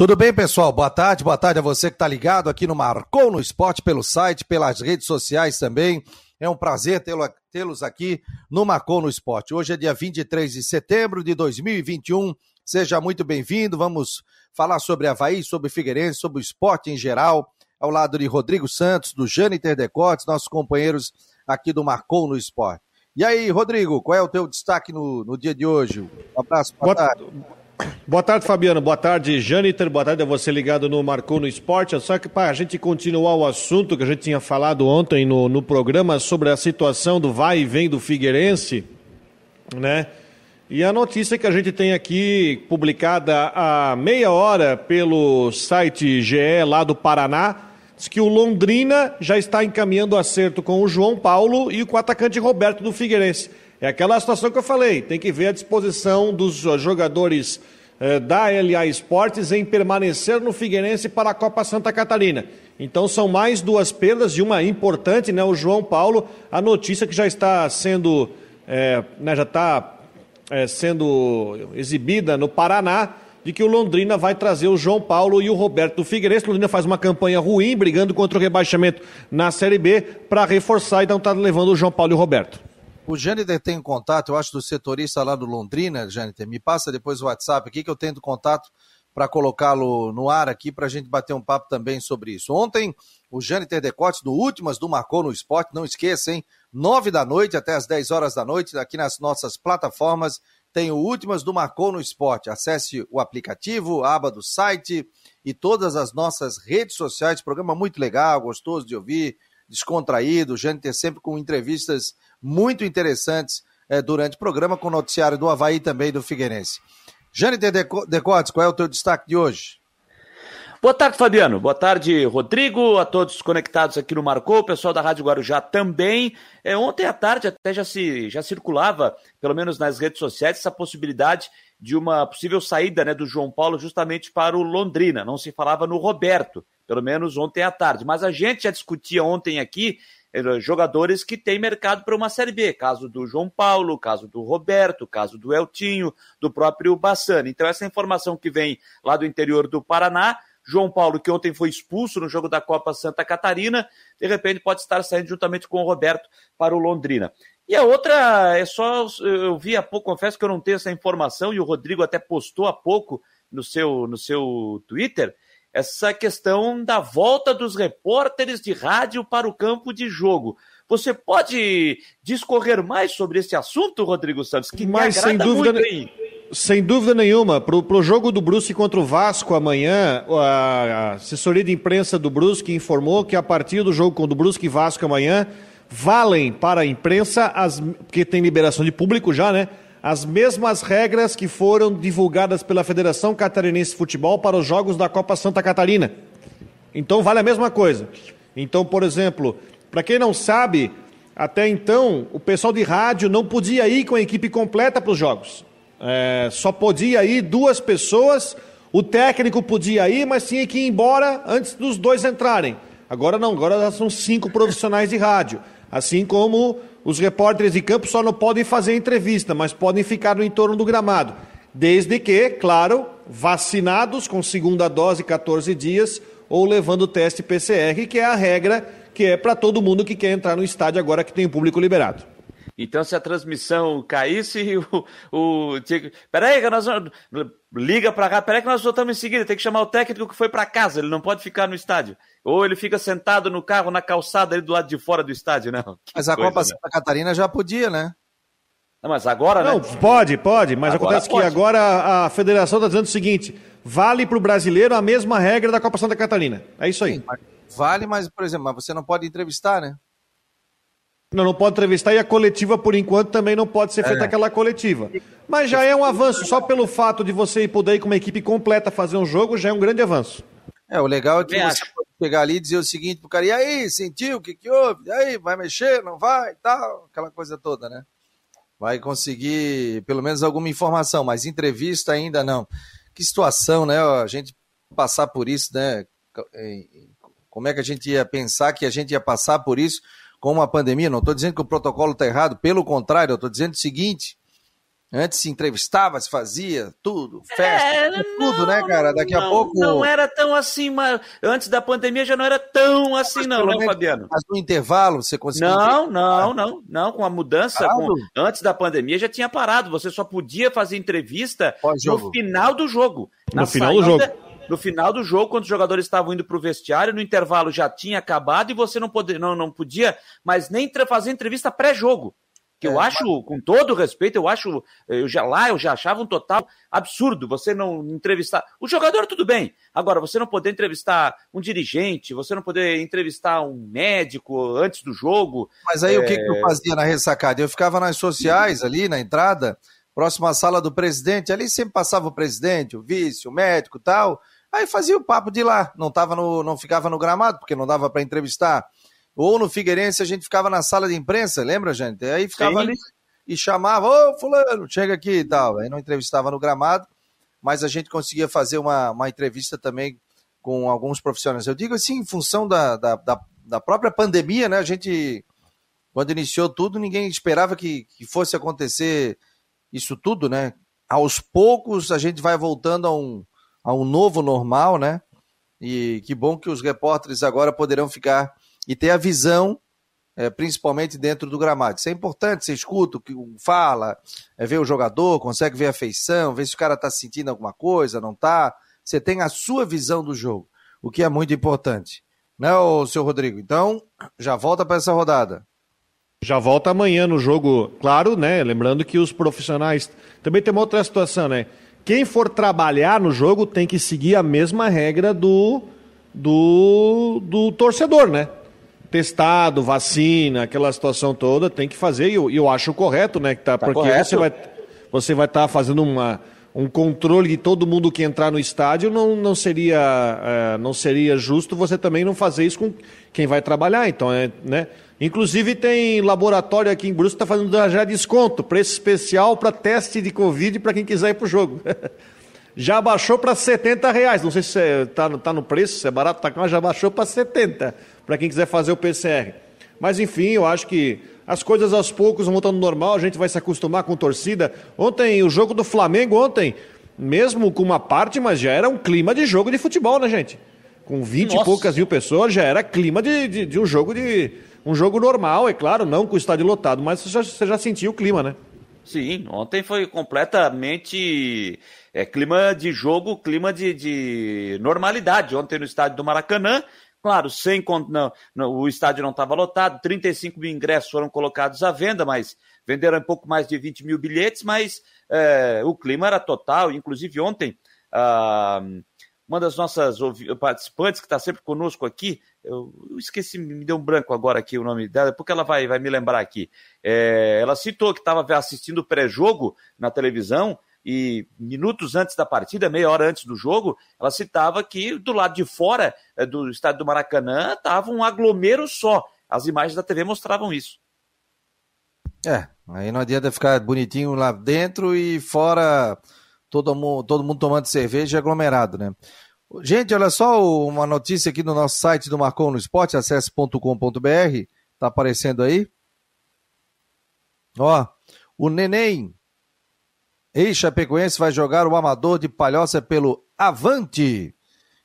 Tudo bem, pessoal? Boa tarde, boa tarde a você que está ligado aqui no Marcou no Esporte, pelo site, pelas redes sociais também. É um prazer tê-los aqui no Marcou no Esporte. Hoje é dia 23 de setembro de 2021. Seja muito bem-vindo. Vamos falar sobre Havaí, sobre Figueirense, sobre o esporte em geral, ao lado de Rodrigo Santos, do Jâniter Decotes, nossos companheiros aqui do Marcou no Esporte. E aí, Rodrigo, qual é o teu destaque no, no dia de hoje? Um abraço, boa, boa tarde. Boa tarde, Fabiano. Boa tarde, Jâniter. Boa tarde a você ligado no Marcou no Esporte. Só que para a gente continuar o assunto que a gente tinha falado ontem no, no programa sobre a situação do vai e vem do Figueirense, né? E a notícia que a gente tem aqui, publicada há meia hora pelo site GE lá do Paraná, diz que o Londrina já está encaminhando acerto com o João Paulo e com o atacante Roberto do Figueirense. É aquela situação que eu falei, tem que ver a disposição dos jogadores eh, da LA Esportes em permanecer no Figueirense para a Copa Santa Catarina. Então são mais duas perdas e uma importante, né? O João Paulo, a notícia que já está sendo, é, né, já está é, sendo exibida no Paraná, de que o Londrina vai trazer o João Paulo e o Roberto Figueirense. O Londrina faz uma campanha ruim, brigando contra o rebaixamento na Série B, para reforçar, então está levando o João Paulo e o Roberto. O Jâniter tem contato, eu acho, do setorista lá do Londrina, Jâniter. Me passa depois o WhatsApp aqui que eu tento contato para colocá-lo no ar aqui para a gente bater um papo também sobre isso. Ontem, o Jâniter Decotes, do Últimas do Marcou no Esporte, não esqueça, hein? Nove da noite até as dez horas da noite, aqui nas nossas plataformas, tem o Últimas do Marcou no Esporte. Acesse o aplicativo, a aba do site e todas as nossas redes sociais. Programa muito legal, gostoso de ouvir, descontraído. O Jâniter sempre com entrevistas muito interessantes é, durante o programa, com o noticiário do Havaí também do Figueirense. Jâniter Decotes, qual é o teu destaque de hoje? Boa tarde, Fabiano. Boa tarde, Rodrigo, a todos conectados aqui no Marcou, o pessoal da Rádio Guarujá também. É, ontem à tarde até já, se, já circulava, pelo menos nas redes sociais, essa possibilidade de uma possível saída né, do João Paulo justamente para o Londrina. Não se falava no Roberto, pelo menos ontem à tarde. Mas a gente já discutia ontem aqui eh, jogadores que têm mercado para uma Série B. Caso do João Paulo, caso do Roberto, caso do Eltinho, do próprio Bassani. Então, essa informação que vem lá do interior do Paraná, João Paulo, que ontem foi expulso no jogo da Copa Santa Catarina, de repente pode estar saindo juntamente com o Roberto para o Londrina. E a outra é só, eu vi há pouco, confesso que eu não tenho essa informação, e o Rodrigo até postou há pouco no seu, no seu Twitter, essa questão da volta dos repórteres de rádio para o campo de jogo. Você pode discorrer mais sobre esse assunto, Rodrigo Santos? Que Mas, sem dúvida, muito, sem dúvida nenhuma. Para o jogo do Brusque contra o Vasco amanhã, a assessoria de imprensa do Brusque informou que a partir do jogo do Brusque e Vasco amanhã, valem para a imprensa, as, porque tem liberação de público já, né? As mesmas regras que foram divulgadas pela Federação Catarinense de Futebol para os jogos da Copa Santa Catarina. Então vale a mesma coisa. Então, por exemplo, para quem não sabe, até então o pessoal de rádio não podia ir com a equipe completa para os jogos. É, só podia ir duas pessoas, o técnico podia ir, mas tinha que ir embora antes dos dois entrarem. Agora não, agora são cinco profissionais de rádio. Assim como os repórteres de campo só não podem fazer entrevista, mas podem ficar no entorno do gramado. Desde que, claro, vacinados com segunda dose 14 dias ou levando o teste PCR, que é a regra que é para todo mundo que quer entrar no estádio agora que tem o público liberado. Então, se a transmissão caísse, o. o peraí, que nós. Liga para cá, peraí que nós voltamos em seguida. Tem que chamar o técnico que foi para casa, ele não pode ficar no estádio. Ou ele fica sentado no carro, na calçada ali do lado de fora do estádio, não. Que mas a coisa, Copa né? Santa Catarina já podia, né? Não, mas agora, não, né? Pode, pode, mas agora acontece pode. que agora a federação está dizendo o seguinte: vale para o brasileiro a mesma regra da Copa Santa Catarina. É isso aí. Sim, vale, mas, por exemplo, mas você não pode entrevistar, né? Não, não pode entrevistar e a coletiva, por enquanto, também não pode ser feita é. aquela coletiva. Mas já é um avanço, só pelo fato de você poder ir com uma equipe completa fazer um jogo, já é um grande avanço. É, o legal é que você pegar ali e dizer o seguinte pro cara, e aí, sentiu, o que que houve? E aí, vai mexer, não vai, tal, aquela coisa toda, né? Vai conseguir pelo menos alguma informação, mas entrevista ainda não. Que situação, né? A gente passar por isso, né? Como é que a gente ia pensar que a gente ia passar por isso com uma pandemia. Não estou dizendo que o protocolo está errado, pelo contrário, eu estou dizendo o seguinte: Antes se entrevistava, se fazia, tudo, festa, é, tudo, né, cara? Daqui não, a pouco. Não era tão assim, mas antes da pandemia já não era tão assim, não, não, Fabiano. Mas no intervalo você conseguiu. Não, não, não, não. Com a mudança, com... antes da pandemia já tinha parado. Você só podia fazer entrevista no final do jogo. No final do jogo. No final do jogo, quando os jogadores estavam indo para o vestiário, no intervalo já tinha acabado e você não, podia, não, não podia mais nem fazer entrevista pré-jogo que eu é, acho, com todo respeito, eu acho, eu já lá eu já achava um total absurdo você não entrevistar. O jogador tudo bem. Agora, você não poder entrevistar um dirigente, você não poder entrevistar um médico antes do jogo. Mas aí é... o que, que eu é. fazia na ressacada? Eu ficava nas sociais ali na entrada, próxima à sala do presidente, ali sempre passava o presidente, o vice, o médico tal. Aí fazia o papo de lá, não tava no, não ficava no gramado porque não dava para entrevistar. Ou no Figueirense a gente ficava na sala de imprensa, lembra, gente? Aí ficava Sim. ali e chamava, ô fulano, chega aqui e tal. Aí não entrevistava no gramado, mas a gente conseguia fazer uma, uma entrevista também com alguns profissionais. Eu digo assim, em função da, da, da, da própria pandemia, né? A gente, quando iniciou tudo, ninguém esperava que, que fosse acontecer isso tudo, né? Aos poucos a gente vai voltando a um, a um novo normal, né? E que bom que os repórteres agora poderão ficar e ter a visão, é, principalmente dentro do gramado. Isso é importante, você escuta o que fala, é, vê o jogador, consegue ver a feição, ver se o cara está sentindo alguma coisa, não está. Você tem a sua visão do jogo, o que é muito importante. Né, ô, seu Rodrigo? Então, já volta para essa rodada. Já volta amanhã no jogo, claro, né? Lembrando que os profissionais. Também tem uma outra situação, né? Quem for trabalhar no jogo tem que seguir a mesma regra do, do, do torcedor, né? Testado, vacina, aquela situação toda, tem que fazer, e eu, eu acho correto, né? Que tá, tá porque correto. você vai você vai estar tá fazendo uma, um controle de todo mundo que entrar no estádio, não, não, seria, é, não seria justo você também não fazer isso com quem vai trabalhar. Então, é, né? Inclusive tem laboratório aqui em Brusque que está fazendo já desconto, preço especial para teste de Covid para quem quiser ir para o jogo. já baixou para 70 reais. Não sei se está tá no preço, se é barato, tá, mas já baixou para 70 para quem quiser fazer o PCR. Mas enfim, eu acho que as coisas aos poucos vão voltando normal, a gente vai se acostumar com torcida. Ontem, o jogo do Flamengo, ontem, mesmo com uma parte, mas já era um clima de jogo de futebol, né, gente? Com 20 Nossa. e poucas mil pessoas, já era clima de, de, de, um jogo de. Um jogo normal, é claro, não com o estádio lotado, mas você já, você já sentiu o clima, né? Sim, ontem foi completamente é, clima de jogo, clima de, de normalidade. Ontem no estádio do Maracanã, Claro, sem não, não, o estádio não estava lotado, 35 mil ingressos foram colocados à venda, mas venderam um pouco mais de 20 mil bilhetes, mas é, o clima era total. Inclusive, ontem, ah, uma das nossas participantes, que está sempre conosco aqui, eu, esqueci, me deu um branco agora aqui o nome dela, porque ela vai, vai me lembrar aqui. É, ela citou que estava assistindo o pré-jogo na televisão e minutos antes da partida, meia hora antes do jogo, ela citava que do lado de fora eh, do estádio do Maracanã estava um aglomero só. As imagens da TV mostravam isso. É, aí não adianta ficar bonitinho lá dentro e fora todo mundo, todo mundo tomando cerveja aglomerado, né? Gente, olha só uma notícia aqui no nosso site do Marcon no Esporte, acesse.com.br, tá aparecendo aí. Ó, o Neném Ex-Chapecoense vai jogar o amador de Palhoça pelo Avante.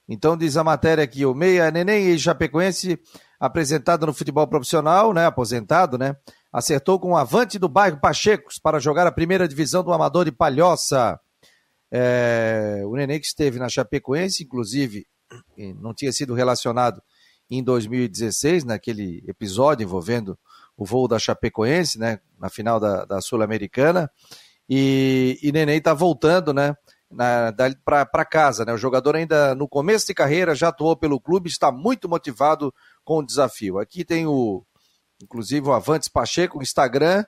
Então diz a matéria aqui, o meia Neném ex-Chapecoense, apresentado no futebol profissional, né, aposentado, né, acertou com o Avante do bairro Pachecos para jogar a primeira divisão do amador de Palhoça. É, o Neném que esteve na Chapecoense, inclusive, não tinha sido relacionado em 2016, naquele episódio envolvendo o voo da Chapecoense, né, na final da, da Sul-Americana. E, e Neném está voltando, né? Para casa, né? O jogador ainda no começo de carreira já atuou pelo clube, está muito motivado com o desafio. Aqui tem o, inclusive, o Avantes Pacheco, o Instagram,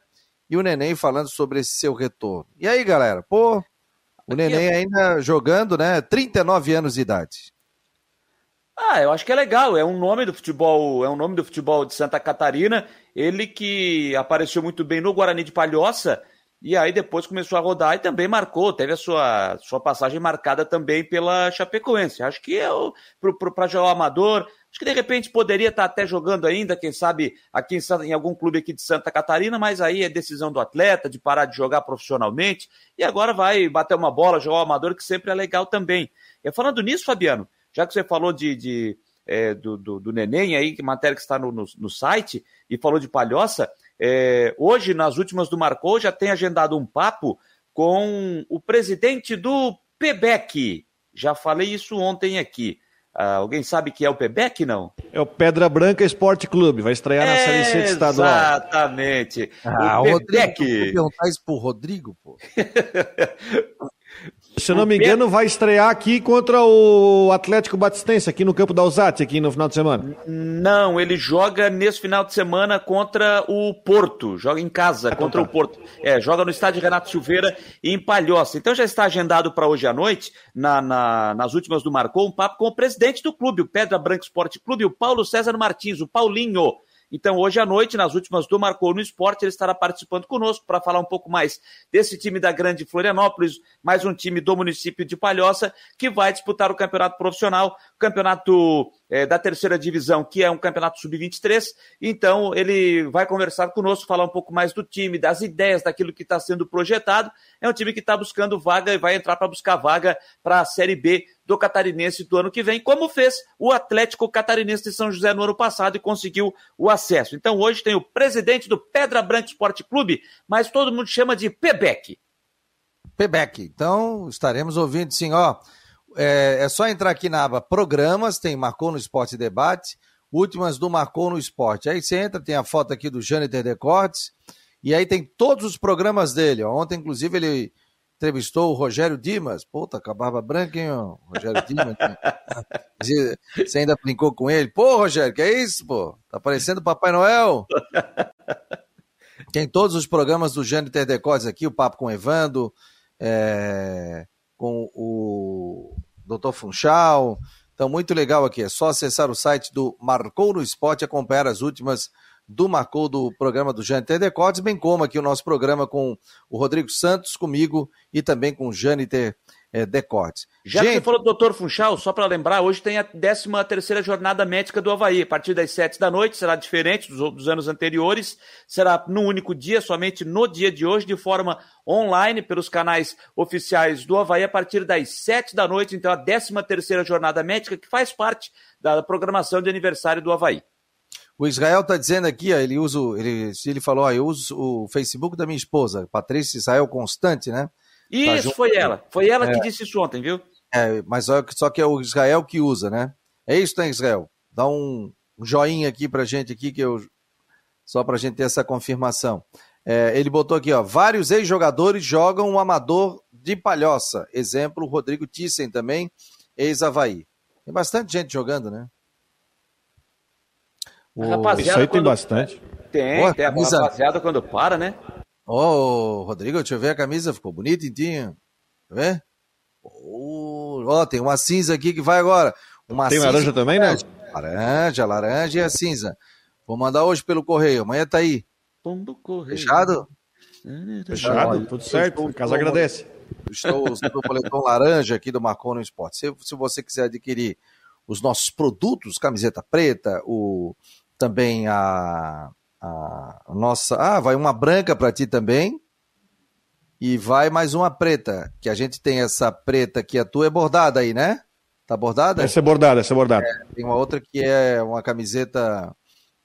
e o Neném falando sobre esse seu retorno. E aí, galera? Pô, o Neném ainda jogando, né? 39 anos de idade. Ah, eu acho que é legal. É um nome do futebol, é um nome do futebol de Santa Catarina. Ele que apareceu muito bem no Guarani de Palhoça E aí depois começou a rodar e também marcou, teve a sua, sua passagem marcada também pela Chapecoense. Acho que é para jogar o amador, acho que de repente poderia estar até jogando ainda, quem sabe aqui em, em, algum clube aqui de Santa Catarina, mas aí é decisão do atleta de parar de jogar profissionalmente e agora vai bater uma bola, jogar o amador, que sempre é legal também. E falando nisso, Fabiano, já que você falou de, de é, do, do, do, Neném aí, que matéria que está no, no, no site, e falou de Palhoça, é, hoje, nas últimas do Marcou, já tem agendado um papo com o presidente do PEBEC. Já falei isso ontem aqui. Ah, alguém sabe que é o PEBEC, não? É o Pedra Branca Esporte Clube, vai estrear é, na Série C de estadual. Exatamente. Ah, o, o Rodrigo, perguntar isso pro Rodrigo, pô. Se não me engano, vai estrear aqui contra o Atlético Batistense, aqui no campo da Alzate, aqui no final de semana. Não, ele joga nesse final de semana contra o Porto, joga em casa contra o Porto. É, joga no estádio Renato Silveira em Palhoça. Então já está agendado para hoje à noite, na, na, nas últimas do Marcou, um papo com o presidente do clube, o Pedra Branca Esporte Clube, o Paulo César Martins, o Paulinho. Então, hoje à noite, nas últimas do Marcou no Esporte, ele estará participando conosco para falar um pouco mais desse time da Grande Florianópolis, mais um time do município de Palhoça, que vai disputar o campeonato profissional, o campeonato é, da terceira divisão, que é um campeonato sub-23. Então, ele vai conversar conosco, falar um pouco mais do time, das ideias, daquilo que está sendo projetado. É um time que está buscando vaga e vai entrar para buscar vaga para a Série B do Catarinense do ano que vem, como fez o Atlético Catarinense de São José no ano passado e conseguiu o acesso. Então hoje tem o presidente do Pedra Branca Esporte Clube, mas todo mundo chama de Pebec. Pebec. Então estaremos ouvindo sim, ó. É, é, só entrar aqui na aba Programas, tem Marcou no Esporte Debate, últimas do Marcou no Esporte. Aí você entra, tem a foto aqui do Jâniter Decortes, e aí tem todos os programas dele. Ontem, inclusive, ele entrevistou o Rogério Dimas. Puta, com a barba branca, hein. Rogério Dimas. Você ainda brincou com ele? Pô, Rogério, que é isso, pô? Tá parecendo Papai Noel? Tem todos os programas do Jânio Decotes aqui, o Papo com Evando, é, com o Dr. Funchal. Então, muito legal aqui. É só acessar o site do Marcou no Esporte e acompanhar as últimas do Marcou do programa do Jâniter Decotes, bem como aqui o nosso programa com o Rodrigo Santos, comigo e também com o Jâniter é, Decotes. Já Gente... que você falou do doutor Funchal, só para lembrar, hoje tem a 13 terceira jornada médica do Havaí, a partir das 7 da noite, será diferente dos, dos anos anteriores, será num único dia, somente no dia de hoje, de forma online, pelos canais oficiais do Havaí, a partir das 7 da noite, então a 13 terceira jornada médica, que faz parte da programação de aniversário do Havaí. O Israel está dizendo aqui, ó, ele usa, ele, ele falou, ó, eu uso o Facebook da minha esposa, Patrícia Israel Constante, né? Tá isso, tá foi ela. Foi ela é, que disse isso ontem, viu? É, mas só que é o Israel que usa, né? É isso, né, Israel? Dá um, um joinha aqui pra gente aqui, que eu. Só pra gente ter essa confirmação. É, ele botou aqui, ó. Vários ex-jogadores jogam um amador de palhoça. Exemplo, Rodrigo Thyssen também, ex-Havaí. Tem bastante gente jogando, né? Isso aí tem quando... bastante. Tem, Boa, tem a rapaziada quando para, né? Ô, oh, Rodrigo, deixa eu ver a camisa, ficou bonitinha. Quer ver? Ó, oh, tem uma cinza aqui que vai agora. Uma tem laranja também, né? Laranja, laranja e a cinza. Vou mandar hoje pelo correio, amanhã tá aí. Pombo correio. Fechado? Fechado, tudo certo. Estou, casa agradece. Estou usando o boletom laranja aqui do Marconi Esporte. Se, se você quiser adquirir os nossos produtos, camiseta preta, o também a, a nossa. Ah, vai uma branca para ti também. E vai mais uma preta, que a gente tem essa preta que a tua é bordada aí, né? Tá bordada? Essa é bordada, essa é bordada. É, tem uma outra que é uma camiseta,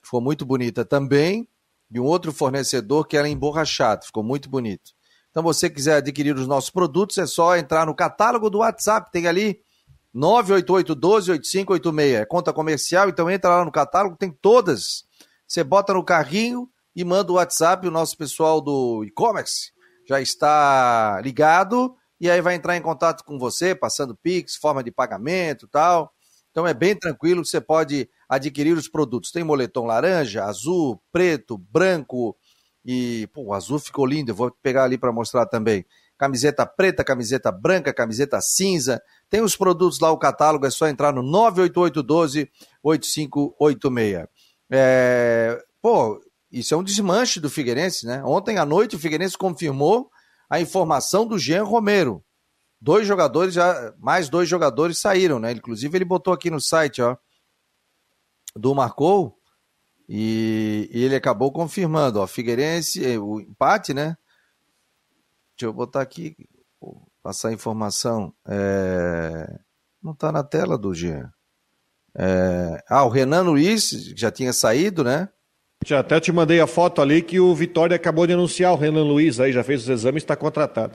ficou muito bonita também, de um outro fornecedor que era emborrachado, ficou muito bonito. Então, você quiser adquirir os nossos produtos, é só entrar no catálogo do WhatsApp, tem ali 988-12-8586. É conta comercial, então entra lá no catálogo, tem todas. Você bota no carrinho e manda o WhatsApp, o nosso pessoal do e-commerce já está ligado e aí vai entrar em contato com você, passando Pix, forma de pagamento tal. Então é bem tranquilo, você pode adquirir os produtos. Tem moletom laranja, azul, preto, branco e, pô, o azul ficou lindo, eu vou pegar ali para mostrar também camiseta preta, camiseta branca, camiseta cinza. Tem os produtos lá, o catálogo, é só entrar no 98812-8586. É, pô, isso é um desmanche do Figueirense, né? Ontem à noite o Figueirense confirmou a informação do Jean Romero. Dois jogadores já, mais dois jogadores saíram, né? Inclusive ele botou aqui no site, ó, do Marcou, e, e ele acabou confirmando, ó, Figueirense, eh, o empate, né? Deixa eu botar aqui, passar a informação. É... Não está na tela do Jean. É... Ah, o Renan Luiz já tinha saído, né? Já até te mandei a foto ali que o Vitória acabou de anunciar o Renan Luiz aí, já fez os exames e está contratado.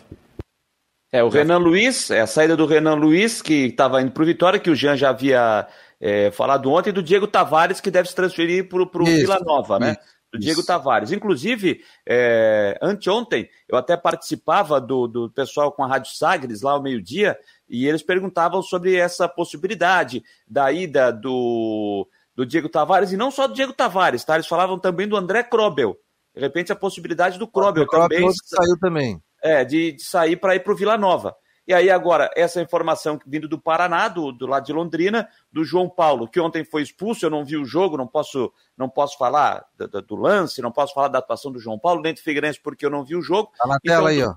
É, o Renan Luiz, é a saída do Renan Luiz, que estava indo para o Vitória, que o Jean já havia é, falado ontem, e do Diego Tavares, que deve se transferir para o Vila Nova, né? Isso do Diego Isso. Tavares. Inclusive, é, anteontem, eu até participava do, do pessoal com a Rádio Sagres, lá ao meio-dia, e eles perguntavam sobre essa possibilidade da ida do, do Diego Tavares, e não só do Diego Tavares, tá? Eles falavam também do André Krobel. De repente, a possibilidade do Krobel também. Saiu também. É, de, de sair para ir para o Vila Nova. E aí, agora, essa informação vindo do Paraná, do, do lado de Londrina, do João Paulo, que ontem foi expulso, eu não vi o jogo, não posso, não posso falar do, do lance, não posso falar da atuação do João Paulo, nem do Figueirense, porque eu não vi o jogo. Tá na então, tela aí, ó.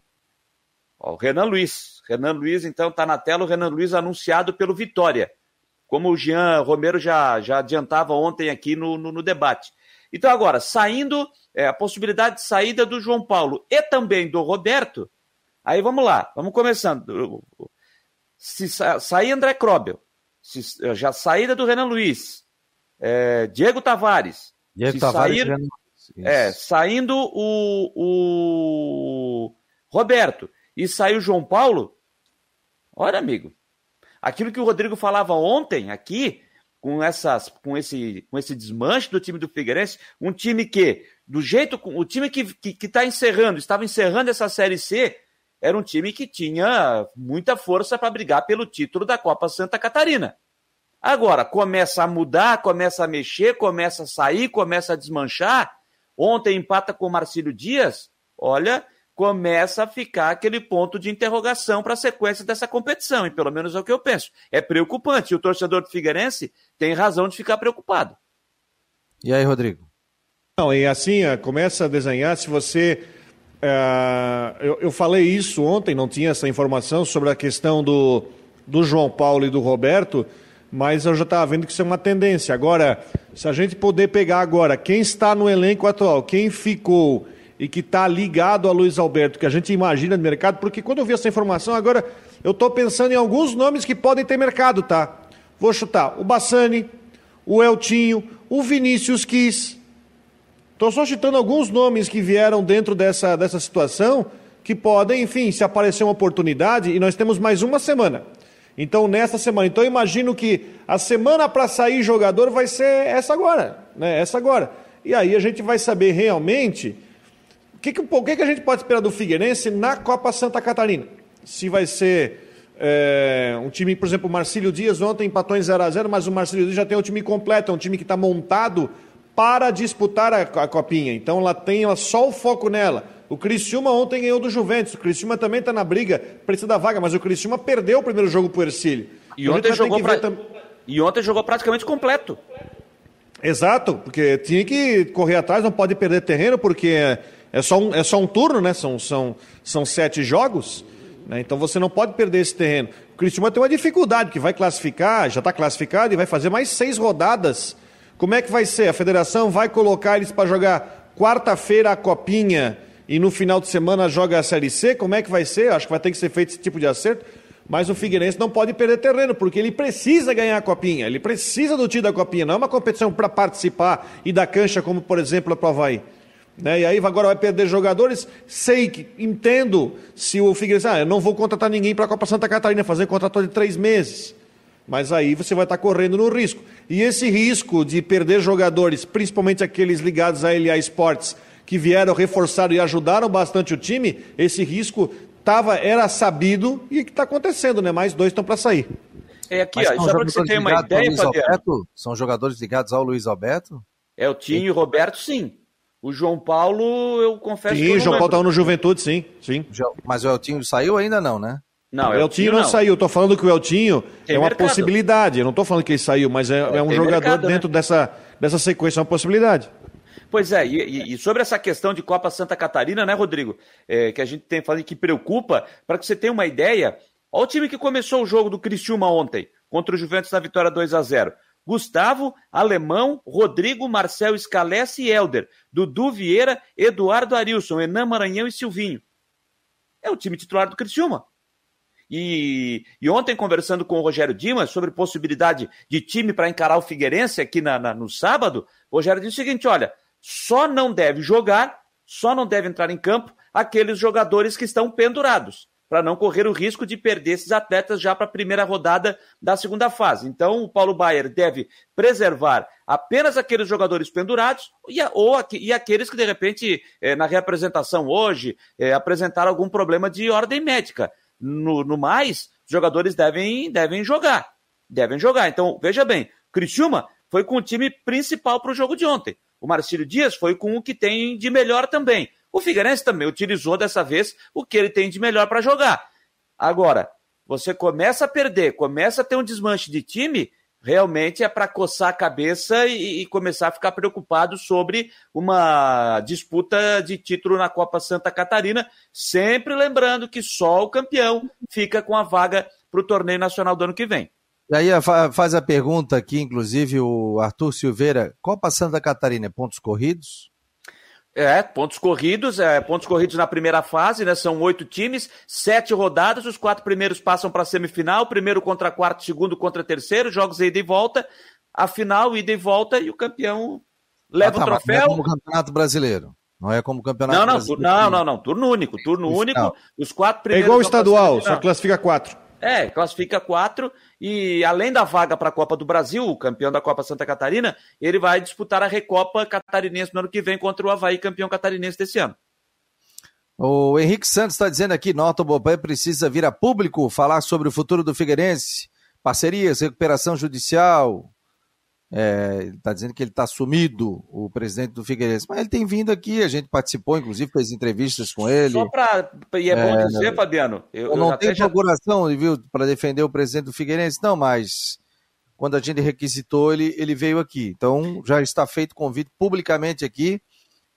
ó. O Renan Luiz. Renan Luiz, então, tá na tela, o Renan Luiz anunciado pelo Vitória. Como o Jean Romero já, já adiantava ontem aqui no, no, no debate. Então, agora, saindo, é, a possibilidade de saída do João Paulo e também do Roberto, Aí vamos lá, vamos começando. Se sair André Krobel, se, já saída do Renan Luiz, é, Diego Tavares, Diego Tavares sair, é, saindo o, o Roberto e sair o João Paulo, olha, amigo, aquilo que o Rodrigo falava ontem aqui, com, essas, com, esse, com esse desmanche do time do Figueirense, um time que, do jeito, o time que está que, que tá encerrando, estava encerrando essa Série C, era um time que tinha muita força para brigar pelo título da Copa Santa Catarina. Agora, começa a mudar, começa a mexer, começa a sair, começa a desmanchar. Ontem empata com o Marcílio Dias. Olha, começa a ficar aquele ponto de interrogação para a sequência dessa competição, e pelo menos é o que eu penso. É preocupante. E o torcedor do Figueirense tem razão de ficar preocupado. E aí, Rodrigo? Não, e assim, começa a desenhar, se você é, eu, eu, falei isso ontem, não tinha essa informação sobre a questão do, do João Paulo e do Roberto, mas eu já estava vendo que isso é uma tendência. Agora, se a gente poder pegar agora quem está no elenco atual, quem ficou e que está ligado a Luiz Alberto, que a gente imagina no mercado, porque quando eu vi essa informação agora, eu estou pensando em alguns nomes que podem ter mercado, tá? Vou chutar o Bassani, o Eltinho, o Vinícius Quis. Estou só citando alguns nomes que vieram dentro dessa, dessa situação que podem, enfim, se aparecer uma oportunidade, e nós temos mais uma semana. Então, nessa semana. Então, eu imagino que a semana para sair jogador vai ser essa agora. Né? Essa agora. E aí a gente vai saber realmente que, que, o que, que a gente pode esperar do Figueirense na Copa Santa Catarina. Se vai ser é, um time, por exemplo, o Marcílio Dias ontem empatou em 0 a 0 mas o Marcílio Dias já tem o time completo, é um time que está montado para disputar a, a copinha. Então ela tem ela, só o foco nela. O Criciúma ontem ganhou do Juventus. O Criciúma também está na briga, precisa da vaga, mas o Criciúma perdeu o primeiro jogo para o Ercílio. E ontem, jogou pra... tam... e ontem jogou praticamente completo. Exato, porque tinha que correr atrás, não pode perder terreno, porque é, só, um, é só um turno, né? São, são, são sete jogos. Né? Então você não pode perder esse terreno. O Criciúma tem uma dificuldade, que vai classificar, já está classificado e vai fazer mais seis rodadas como é que vai ser? A federação vai colocar eles para jogar quarta-feira a copinha e no final de semana joga a Série C? Como é que vai ser? Acho que vai ter que ser feito esse tipo de acerto. Mas o Figueirense não pode perder terreno, porque ele precisa ganhar a copinha, ele precisa do título da copinha, não é uma competição para participar e dar cancha, como por exemplo a pro Havaí. Né? E aí agora vai perder jogadores. Sei que entendo se o Figueirense, ah, eu não vou contratar ninguém para a Copa Santa Catarina, fazer um contrato de três meses. Mas aí você vai estar correndo no risco. E esse risco de perder jogadores, principalmente aqueles ligados a LA Sports, que vieram, reforçaram e ajudaram bastante o time, esse risco tava, era sabido e que está acontecendo, né? Mais dois estão para sair. É aqui, ó, só para você ter uma ideia, Fabiano. São jogadores ligados ao Luiz Alberto? É, o Tinho e o Roberto, sim. O João Paulo, eu confesso sim, que. Sim, o João Paulo estava no Juventude, sim. sim. Mas o Eltinho saiu ainda não, né? Não, o Eltinho, não, não saiu. Estou falando que o Eltinho tem é uma mercado. possibilidade. Eu não estou falando que ele saiu, mas é, é um jogador mercado, né? dentro né? dessa, dessa sequência, é uma possibilidade. Pois é, e, e, sobre essa questão de Copa Santa Catarina, né, Rodrigo? É, que a gente tem falado que preocupa, para que você tenha uma ideia, olha o time que começou o jogo do Criciúma ontem, contra o Juventus na vitória 2 a 0 Gustavo, Alemão, Rodrigo, Marcel Scalesse e Helder, Dudu Vieira, Eduardo Arilson, Enan Maranhão e Silvinho. É o time titular do Criciúma. E, e, ontem, conversando com o Rogério Dimas sobre possibilidade de time para encarar o Figueirense aqui na, na, no sábado, o Rogério disse o seguinte: olha, só não deve jogar, só não deve entrar em campo aqueles jogadores que estão pendurados para não correr o risco de perder esses atletas já para a primeira rodada da segunda fase. Então, o Paulo Baier deve preservar apenas aqueles jogadores pendurados e, ou, e aqueles que, de repente, é, na reapresentação hoje, é, apresentaram algum problema de ordem médica. No, no mais, os jogadores devem, devem jogar. Devem jogar. Então, veja bem, Criciúma foi com o time principal para o jogo de ontem. O Marcílio Dias foi com o que tem de melhor também. O Figueirense também utilizou dessa vez o que ele tem de melhor para jogar. Agora, você começa a perder, começa a ter um desmanche de time, realmente é para coçar a cabeça e, e, começar a ficar preocupado sobre uma disputa de título na Copa Santa Catarina, sempre lembrando que só o campeão fica com a vaga para o torneio nacional do ano que vem. E aí faz a pergunta aqui, inclusive o Arthur Silveira, Copa Santa Catarina é pontos corridos? É, pontos corridos, é, pontos corridos na primeira fase, né? São oito times, sete rodadas, os quatro primeiros passam para a semifinal, primeiro contra quarto, segundo contra terceiro, jogos ida e volta, a final, ida e volta, e o campeão leva ah, tá, o troféu. Não é como campeonato brasileiro. Não é como campeonato não, não, brasileiro. Não, não, não, turno único, turno único, os quatro primeiros. É igual o estadual, só classifica quatro. É, classifica quatro e além da vaga para a Copa do Brasil, o campeão da Copa Santa Catarina, ele vai disputar a Recopa Catarinense no ano que vem contra o Havaí, campeão catarinense desse ano. O Henrique Santos está dizendo aqui, Nota Bobé precisa vir a público falar sobre o futuro do Figueirense, parcerias, recuperação judicial, é, ele está dizendo que ele está sumido, o presidente do Figueirense. Mas ele tem vindo aqui, a gente participou, inclusive, fez entrevistas com ele. Só para. E é bom é, dizer, Fabiano. Eu, eu não tenho procuração, já... viu, para defender o presidente do Figueirense, não, mas quando a gente requisitou, ele, ele veio aqui. Então já está feito convite publicamente aqui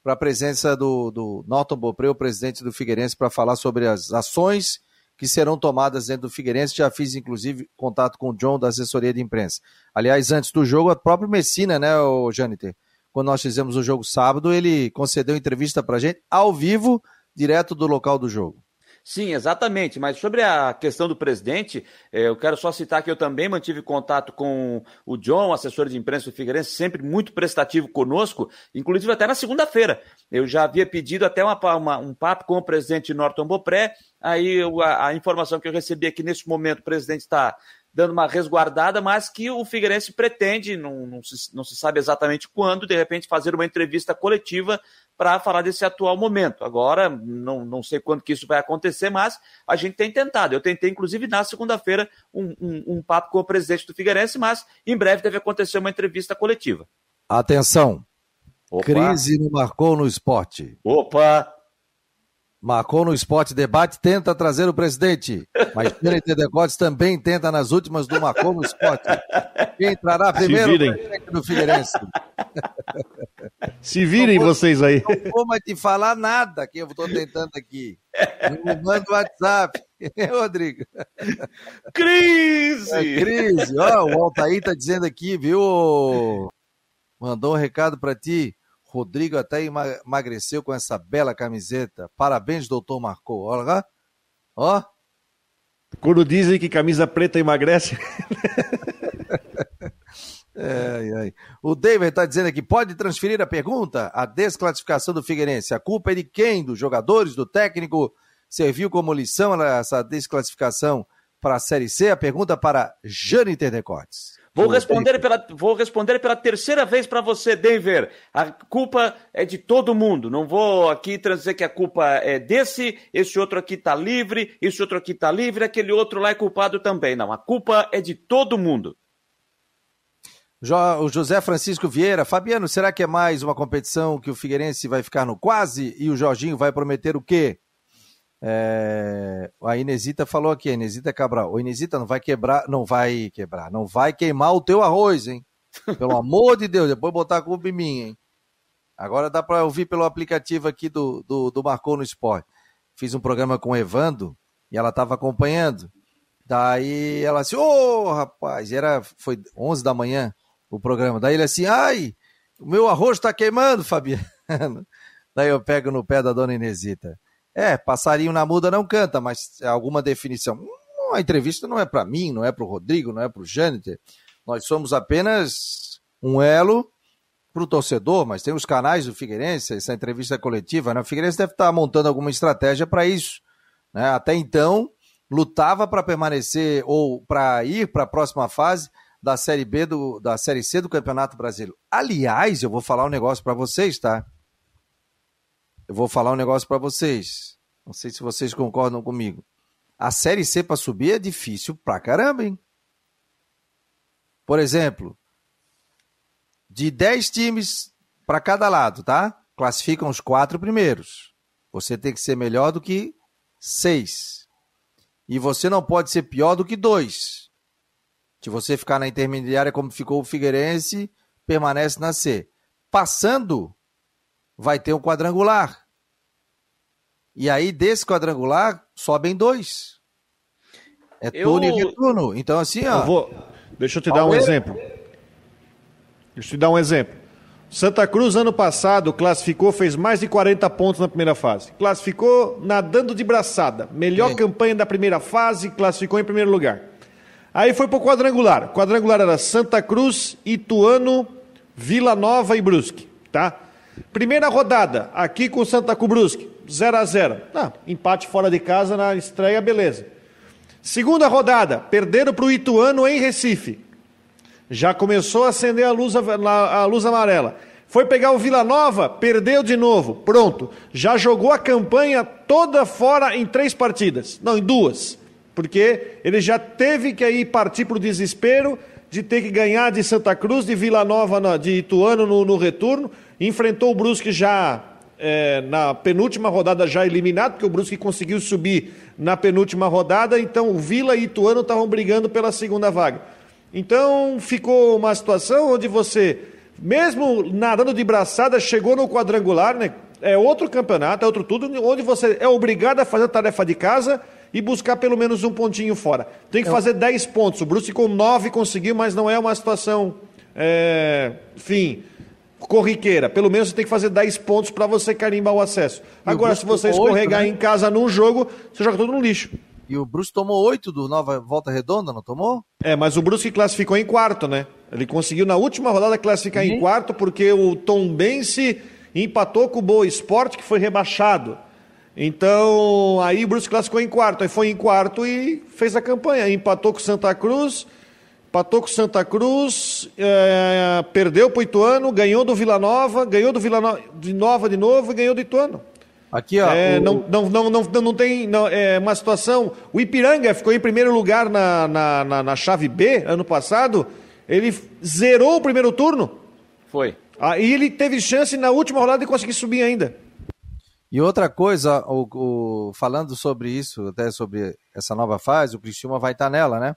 para a presença do, do Norton Bopré, o presidente do Figueirense, para falar sobre as ações que serão tomadas dentro do Figueirense. Já fiz, inclusive, contato com o John da assessoria de imprensa. Aliás, antes do jogo, o próprio Messina, né, o Jâniter? Quando nós fizemos o jogo sábado, ele concedeu entrevista para gente ao vivo, direto do local do jogo. Sim, exatamente. Mas sobre a questão do presidente, eh, eu quero só citar que eu também mantive contato com o John, assessor de imprensa do Figueirense, sempre muito prestativo conosco, inclusive até na segunda-feira. Eu já havia pedido até uma, uma, um papo com o presidente Norton Bopré. Aí a, a informação que eu recebi é que nesse momento o presidente está dando uma resguardada, mas que o Figueirense pretende, não, não, se, não se sabe exatamente quando, de repente fazer uma entrevista coletiva para falar desse atual momento. Agora, não, não sei quando que isso vai acontecer, mas a gente tem tentado. Eu tentei, inclusive, na segunda-feira, um, um, um papo com o presidente do Figueirense, mas em breve deve acontecer uma entrevista coletiva. Atenção! Opa. Crise no Marcou no Esporte. Opa! Marcou no Esporte Debate, tenta trazer o presidente. Mas TNT Decotes também tenta nas últimas do Marcou no Esporte. Quem entrará primeiro Se virem. do Figueirense. Se virem não vocês aí. Não vou mais te falar nada que eu estou tentando aqui. Me manda o WhatsApp. Rodrigo? Crise! É, crise. Ó, o Altair tá dizendo aqui, viu? Mandou um recado para ti. Rodrigo até emagreceu com essa bela camiseta. Parabéns, doutor Marcou. Olha Ó. Quando dizem que camisa preta emagrece. É, o David está dizendo aqui: pode transferir a pergunta? A desclassificação do Figueirense. A culpa é de quem? Dos jogadores, do técnico? Serviu como lição essa desclassificação para a Série C? A pergunta para Jane Terdecotes. Vou responder, pela, vou responder pela terceira vez para você, Denver. A culpa é de todo mundo. Não vou aqui dizer que a culpa é desse, esse outro aqui está livre, esse outro aqui está livre, aquele outro lá é culpado também. Não, a culpa é de todo mundo. O José Francisco Vieira, Fabiano, será que é mais uma competição que o Figueirense vai ficar no quase e o Jorginho vai prometer o quê? É, a Inesita falou aqui, a Inesita Cabral. O Inesita não vai quebrar, não vai quebrar, não vai queimar o teu arroz, hein? Pelo amor de Deus, depois botar a culpa em mim, hein? Agora dá para ouvir pelo aplicativo aqui do, do, do Marcou no Esporte. Fiz um programa com o Evando e ela estava acompanhando. Daí ela assim, ô oh, rapaz, era, foi 11 da manhã o programa. Daí ele assim, ai, o meu arroz está queimando, Fabiano. Daí eu pego no pé da dona Inesita. É, passarinho na muda não canta, mas alguma definição. A entrevista não é para mim, não é para o Rodrigo, não é para o Jâniter. Nós somos apenas um elo para o torcedor, mas tem os canais do Figueirense, essa entrevista coletiva. Né? O Figueirense deve estar montando alguma estratégia para isso. Né? Até então, lutava para permanecer ou para ir para a próxima fase da Série B do, da Série C do Campeonato Brasileiro. Aliás, eu vou falar um negócio para vocês, tá? Eu vou falar um negócio para vocês. Não sei se vocês concordam comigo. A Série C para subir é difícil pra caramba, hein? Por exemplo, de 10 times para cada lado, tá? Classificam os quatro primeiros. Você tem que ser melhor do que seis. E você não pode ser pior do que dois. Se você ficar na intermediária como ficou o Figueirense, permanece na C. Passando, vai ter um quadrangular. E aí, desse quadrangular, sobem dois. É eu... turno e retorno. Então, assim, ó. Eu vou... Deixa eu te dar um exemplo. Deixa eu te dar um exemplo. Santa Cruz, ano passado, classificou, fez mais de 40 pontos na primeira fase. Classificou nadando de braçada. Melhor é. campanha da primeira fase, classificou em primeiro lugar. Aí foi pro quadrangular. O quadrangular era Santa Cruz, Ituano, Vila Nova e Brusque, tá? Primeira rodada, aqui com Santa Cruz Brusque, 0 a 0 ah, Empate fora de casa na estreia, beleza. Segunda rodada, perderam para o Ituano em Recife. Já começou a acender a luz, a luz amarela. Foi pegar o Vila Nova, perdeu de novo. Pronto. Já jogou a campanha toda fora em três partidas. Não, em duas. Porque ele já teve que aí partir para o desespero de ter que ganhar de Santa Cruz, de Vila Nova, de Ituano no, no retorno. Enfrentou o Brusque já é, na penúltima rodada já eliminado, porque o Brusque conseguiu subir na penúltima rodada. Então o Vila e Ituano estavam brigando pela segunda vaga. Então ficou uma situação onde você, mesmo nadando de braçada, chegou no quadrangular, né? É outro campeonato, é outro tudo, onde você é obrigado a fazer a tarefa de casa e buscar pelo menos um pontinho fora. Tem que fazer 10 pontos. O Bruce com 9 conseguiu, mas não é uma situação, é, enfim, corriqueira. Pelo menos você tem que fazer 10 pontos para você carimbar o acesso. Agora, se você escorregar 8, né? em casa num jogo, você joga tudo no lixo. E o Brusque tomou oito do Nova Volta Redonda, não tomou? É, mas o Brusque classificou em quarto, né? Ele conseguiu na última rodada classificar em quarto porque o Tom Bense empatou com o Boa Esporte, que foi rebaixado. Então, aí o Brusque classificou em quarto. Aí foi em quarto e fez a campanha. Empatou com Santa Cruz, empatou com Santa Cruz, é, perdeu para o Ituano, ganhou do Vila Nova, ganhou do Vila Nova de, Nova de novo e ganhou do Ituano. Aqui, ó. É, o... não, não, não, não, não tem não, é uma situação. O Ipiranga ficou em primeiro lugar na, na, na, na chave B ano passado. Ele zerou o primeiro turno. Foi. Aí ele teve chance na última rodada de conseguir subir ainda. E outra coisa, o, o, falando sobre isso, até sobre essa nova fase, o Criciúma vai estar nela, né?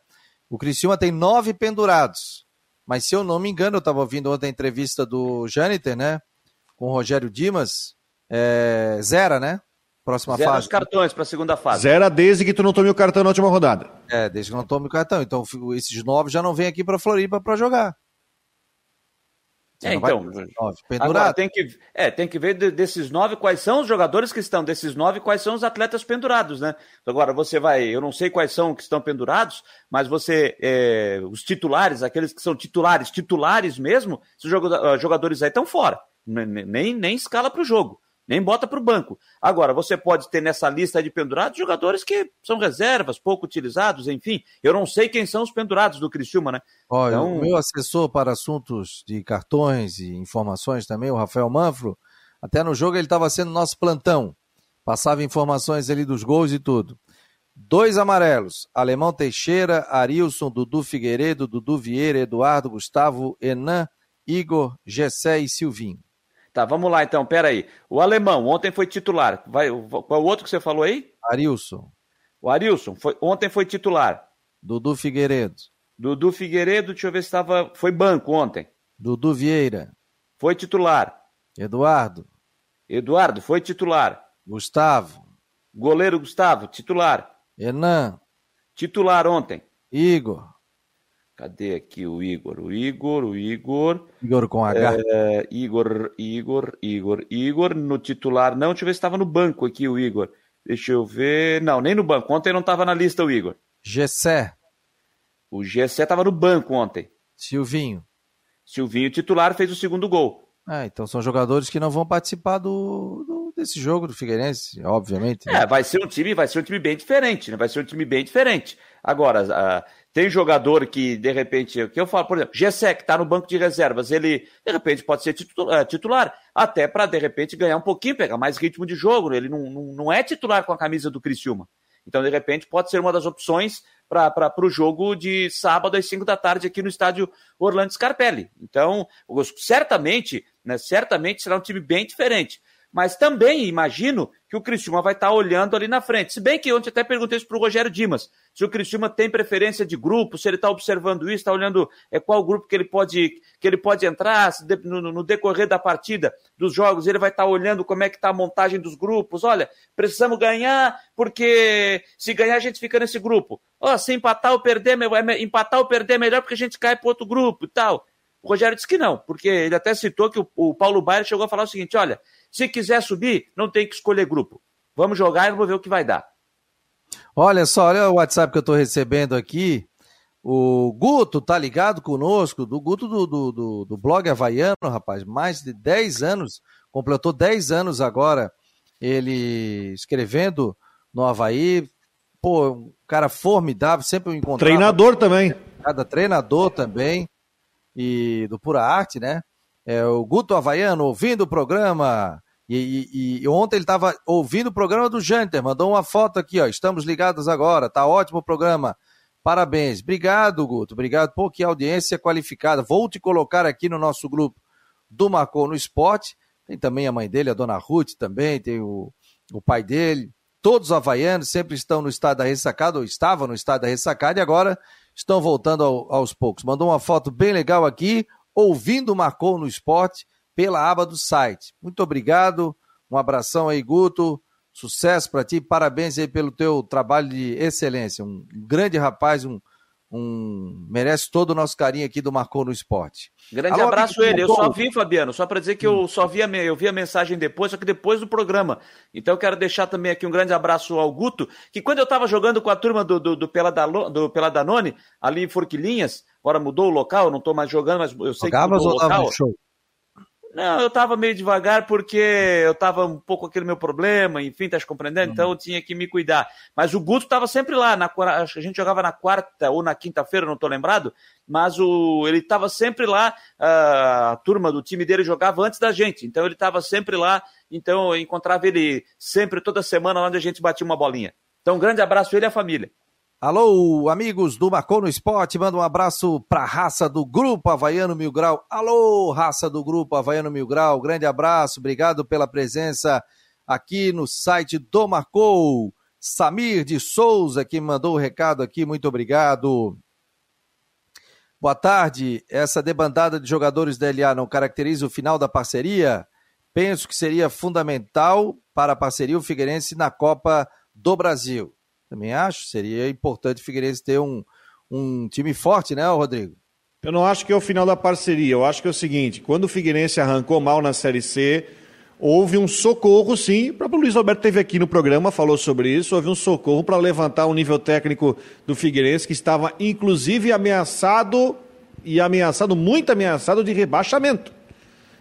O Criciúma tem nove pendurados. Mas se eu não me engano, eu estava ouvindo ontem a entrevista do Jâniter, né? Com o Rogério Dimas é, zera, né? Próxima zera fase. os cartões para a segunda fase. Zera desde que tu não tome o cartão na última rodada. É, desde que não tome o cartão. Então esses nove já não vêm aqui para Floripa para jogar. Você é, então, agora tem que, é, tem que ver desses nove quais são os jogadores que estão, desses nove quais são os atletas pendurados, né? Agora você vai, eu não sei quais são que estão pendurados, mas você, é, os titulares, aqueles que são titulares, titulares mesmo, esses jogadores aí estão fora, nem, nem escala para o jogo nem bota para o banco. Agora, você pode ter nessa lista de pendurados jogadores que são reservas, pouco utilizados, enfim. Eu não sei quem são os pendurados do Criciúma, né? Olha, então... o meu assessor para assuntos de cartões e informações também, o Rafael Manfro, até no jogo ele estava sendo nosso plantão. Passava informações ali dos gols e tudo. Dois amarelos, Alemão Teixeira, Arilson, Dudu Figueiredo, Dudu Vieira, Eduardo, Gustavo, Enan, Igor, Gessé e Silvinho. Tá, vamos lá então, pera aí. O alemão ontem foi titular. Vai, qual o outro que você falou aí? Arilson. O Arilson foi, ontem foi titular. Dudu Figueiredo. Dudu Figueiredo, deixa eu ver se estava. Foi banco ontem. Dudu Vieira. Foi titular. Eduardo. Eduardo, foi titular. Gustavo. Goleiro Gustavo, titular. Enan. Titular ontem. Igor. Cadê aqui o Igor? O Igor, o Igor. Igor com H. É, Igor, Igor, Igor, Igor. No titular, não. Deixa eu ver se estava no banco aqui o Igor. Deixa eu ver. Não, nem no banco. Ontem não estava na lista o Igor. Gessé. O Gessé estava no banco ontem. Silvinho. Silvinho, titular, fez o segundo gol. Ah, então são jogadores que não vão participar do, do desse jogo do Figueirense, obviamente. Né? É, vai ser um time, vai ser um time bem diferente, né? Vai ser um time bem diferente. Agora, uh, tem jogador que, de repente, que eu falo, por exemplo, Gessé, que está no banco de reservas, ele, de repente, pode ser eh, titular, até para, de repente, ganhar um pouquinho, pegar mais ritmo de jogo. Ele não, não, não é titular com a camisa do Criciúma. Então, de repente, pode ser uma das opções para o jogo de sábado às 5 da tarde aqui no estádio Orlando Scarpelli. Então, certamente, né, certamente será um time bem diferente. Mas também imagino que o Criciúma vai estar tá olhando ali na frente. Se bem que ontem até perguntei isso para o Rogério Dimas, se o Criciúma tem preferência de grupo, se ele está observando isso, está olhando é, qual grupo que ele pode, que ele pode entrar no, no decorrer da partida, dos jogos, ele vai estar tá olhando como é que está a montagem dos grupos. Olha, precisamos ganhar, porque se ganhar a gente fica nesse grupo. Oh, se empatar ou perder, empatar ou perder é melhor porque a gente cai para outro grupo e tal. O Rogério disse que não, porque ele até citou que o, o Paulo Baier chegou a falar o seguinte: olha, se quiser subir, não tem que escolher grupo. Vamos jogar e vamos ver o que vai dar. Olha só, olha o WhatsApp que eu estou recebendo aqui. O Guto tá ligado conosco, do Guto do, do, do, do blog Havaiano, rapaz, mais de 10 anos, completou 10 anos agora, ele escrevendo no Havaí, pô, um cara formidável, sempre o encontrava. Treinador também. Cada treinador também, e do Pura Arte, né? É, o Guto Havaiano ouvindo o programa, e, e, e, ontem ele estava ouvindo o programa do Janter, mandou uma foto aqui, ó. Estamos ligados agora, tá ótimo o programa. Parabéns. Obrigado, Guto. Obrigado. Pô, que audiência qualificada. Vou te colocar aqui no nosso grupo do Marcou no Esporte. Tem também a mãe dele, a dona Ruth também, tem o, o pai dele. Todos os havaianos sempre estão no estado da ressacada, ou estavam no estado da ressacada, e agora estão voltando ao, aos poucos. Mandou uma foto bem legal aqui, ouvindo Marcou no Esporte pela aba do site. Muito obrigado, um abração aí, Guto, sucesso para ti, parabéns aí pelo teu trabalho de excelência. Um grande rapaz, um, um merece todo o nosso carinho aqui do Marcou no Esporte. Grande Alô, abraço ele. Eu só vi, Fabiano, só para dizer que eu hum. só vi a, eu vi a mensagem depois, só que depois do programa. Então eu quero deixar também aqui um grande abraço ao Guto, que quando eu estava jogando com a turma do, do, do, Peladalo, do Peladanone, ali em Forquilinhas, agora mudou o local, não estou mais jogando, mas eu sei Jogavas que mudou o local. Show? Não, eu tava meio devagar porque eu tava um pouco aquele meu problema, enfim, tá compreendendo? Uhum. Então eu tinha que me cuidar. Mas o Guto tava sempre lá, na, a gente jogava na quarta ou na quinta-feira, não tô lembrado, mas o, ele tava sempre lá, a turma do time dele jogava antes da gente, então ele tava sempre lá, então eu encontrava ele sempre, toda semana, onde a gente batia uma bolinha. Então um grande abraço ele e a família. Alô, amigos do Marcou no Esporte, manda um abraço para a raça do Grupo Havaiano Mil Grau. Alô, raça do Grupo Havaiano Mil Grau, grande abraço, obrigado pela presença aqui no site do Marcou. Samir de Souza que mandou o recado aqui, muito obrigado. Boa tarde, essa debandada de jogadores da LA não caracteriza o final da parceria? Penso que seria fundamental para a parceria o Figueirense na Copa do Brasil. Também acho. Seria importante o Figueirense ter um, um time forte, né, Rodrigo? Eu não acho que é o final da parceria. Eu acho que é o seguinte: quando o Figueirense arrancou mal na Série C, houve um socorro, sim. O próprio Luiz Alberto teve aqui no programa, falou sobre isso. Houve um socorro para levantar o nível técnico do Figueirense, que estava inclusive ameaçado e ameaçado, muito ameaçado de rebaixamento.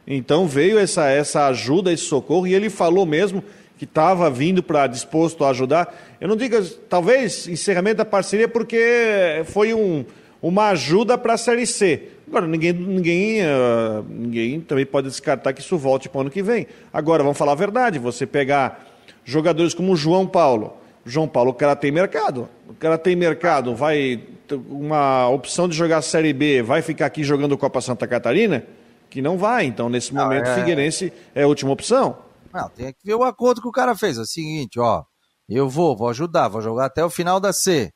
Então veio essa, essa ajuda, esse socorro, e ele falou mesmo que estava vindo para disposto a ajudar. Eu não digo, talvez, encerramento da parceria, porque foi um, uma ajuda para a Série C. Agora, ninguém, ninguém, uh, ninguém também pode descartar que isso volte para o ano que vem. Agora, vamos falar a verdade: você pegar jogadores como o João Paulo. João Paulo, o cara tem mercado. O cara tem mercado, vai. Uma opção de jogar Série B, vai ficar aqui jogando Copa Santa Catarina? Que não vai. Então, nesse momento, o é... Figueirense é a última opção. Não, tem que ver o acordo que o cara fez. É o seguinte, ó, eu vou, vou ajudar, vou jogar até o final da C.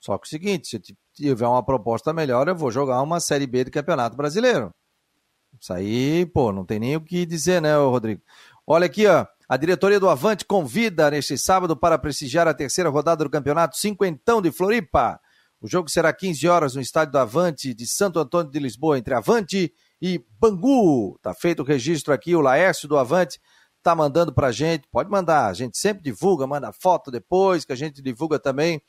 Só que é o seguinte, se tiver uma proposta melhor, eu vou jogar uma Série B do Campeonato Brasileiro. Isso aí, pô, não tem nem o que dizer, né, Rodrigo? Olha aqui, ó. A diretoria do Avante convida neste sábado para prestigiar a terceira rodada do campeonato Cinquentão de Floripa. O jogo será 15 horas no estádio do Avante de Santo Antônio de Lisboa, entre Avante e Bangu. Tá feito o registro aqui, o Laércio do Avante tá mandando pra gente. Pode mandar, a gente sempre divulga, manda foto depois, que a gente divulga também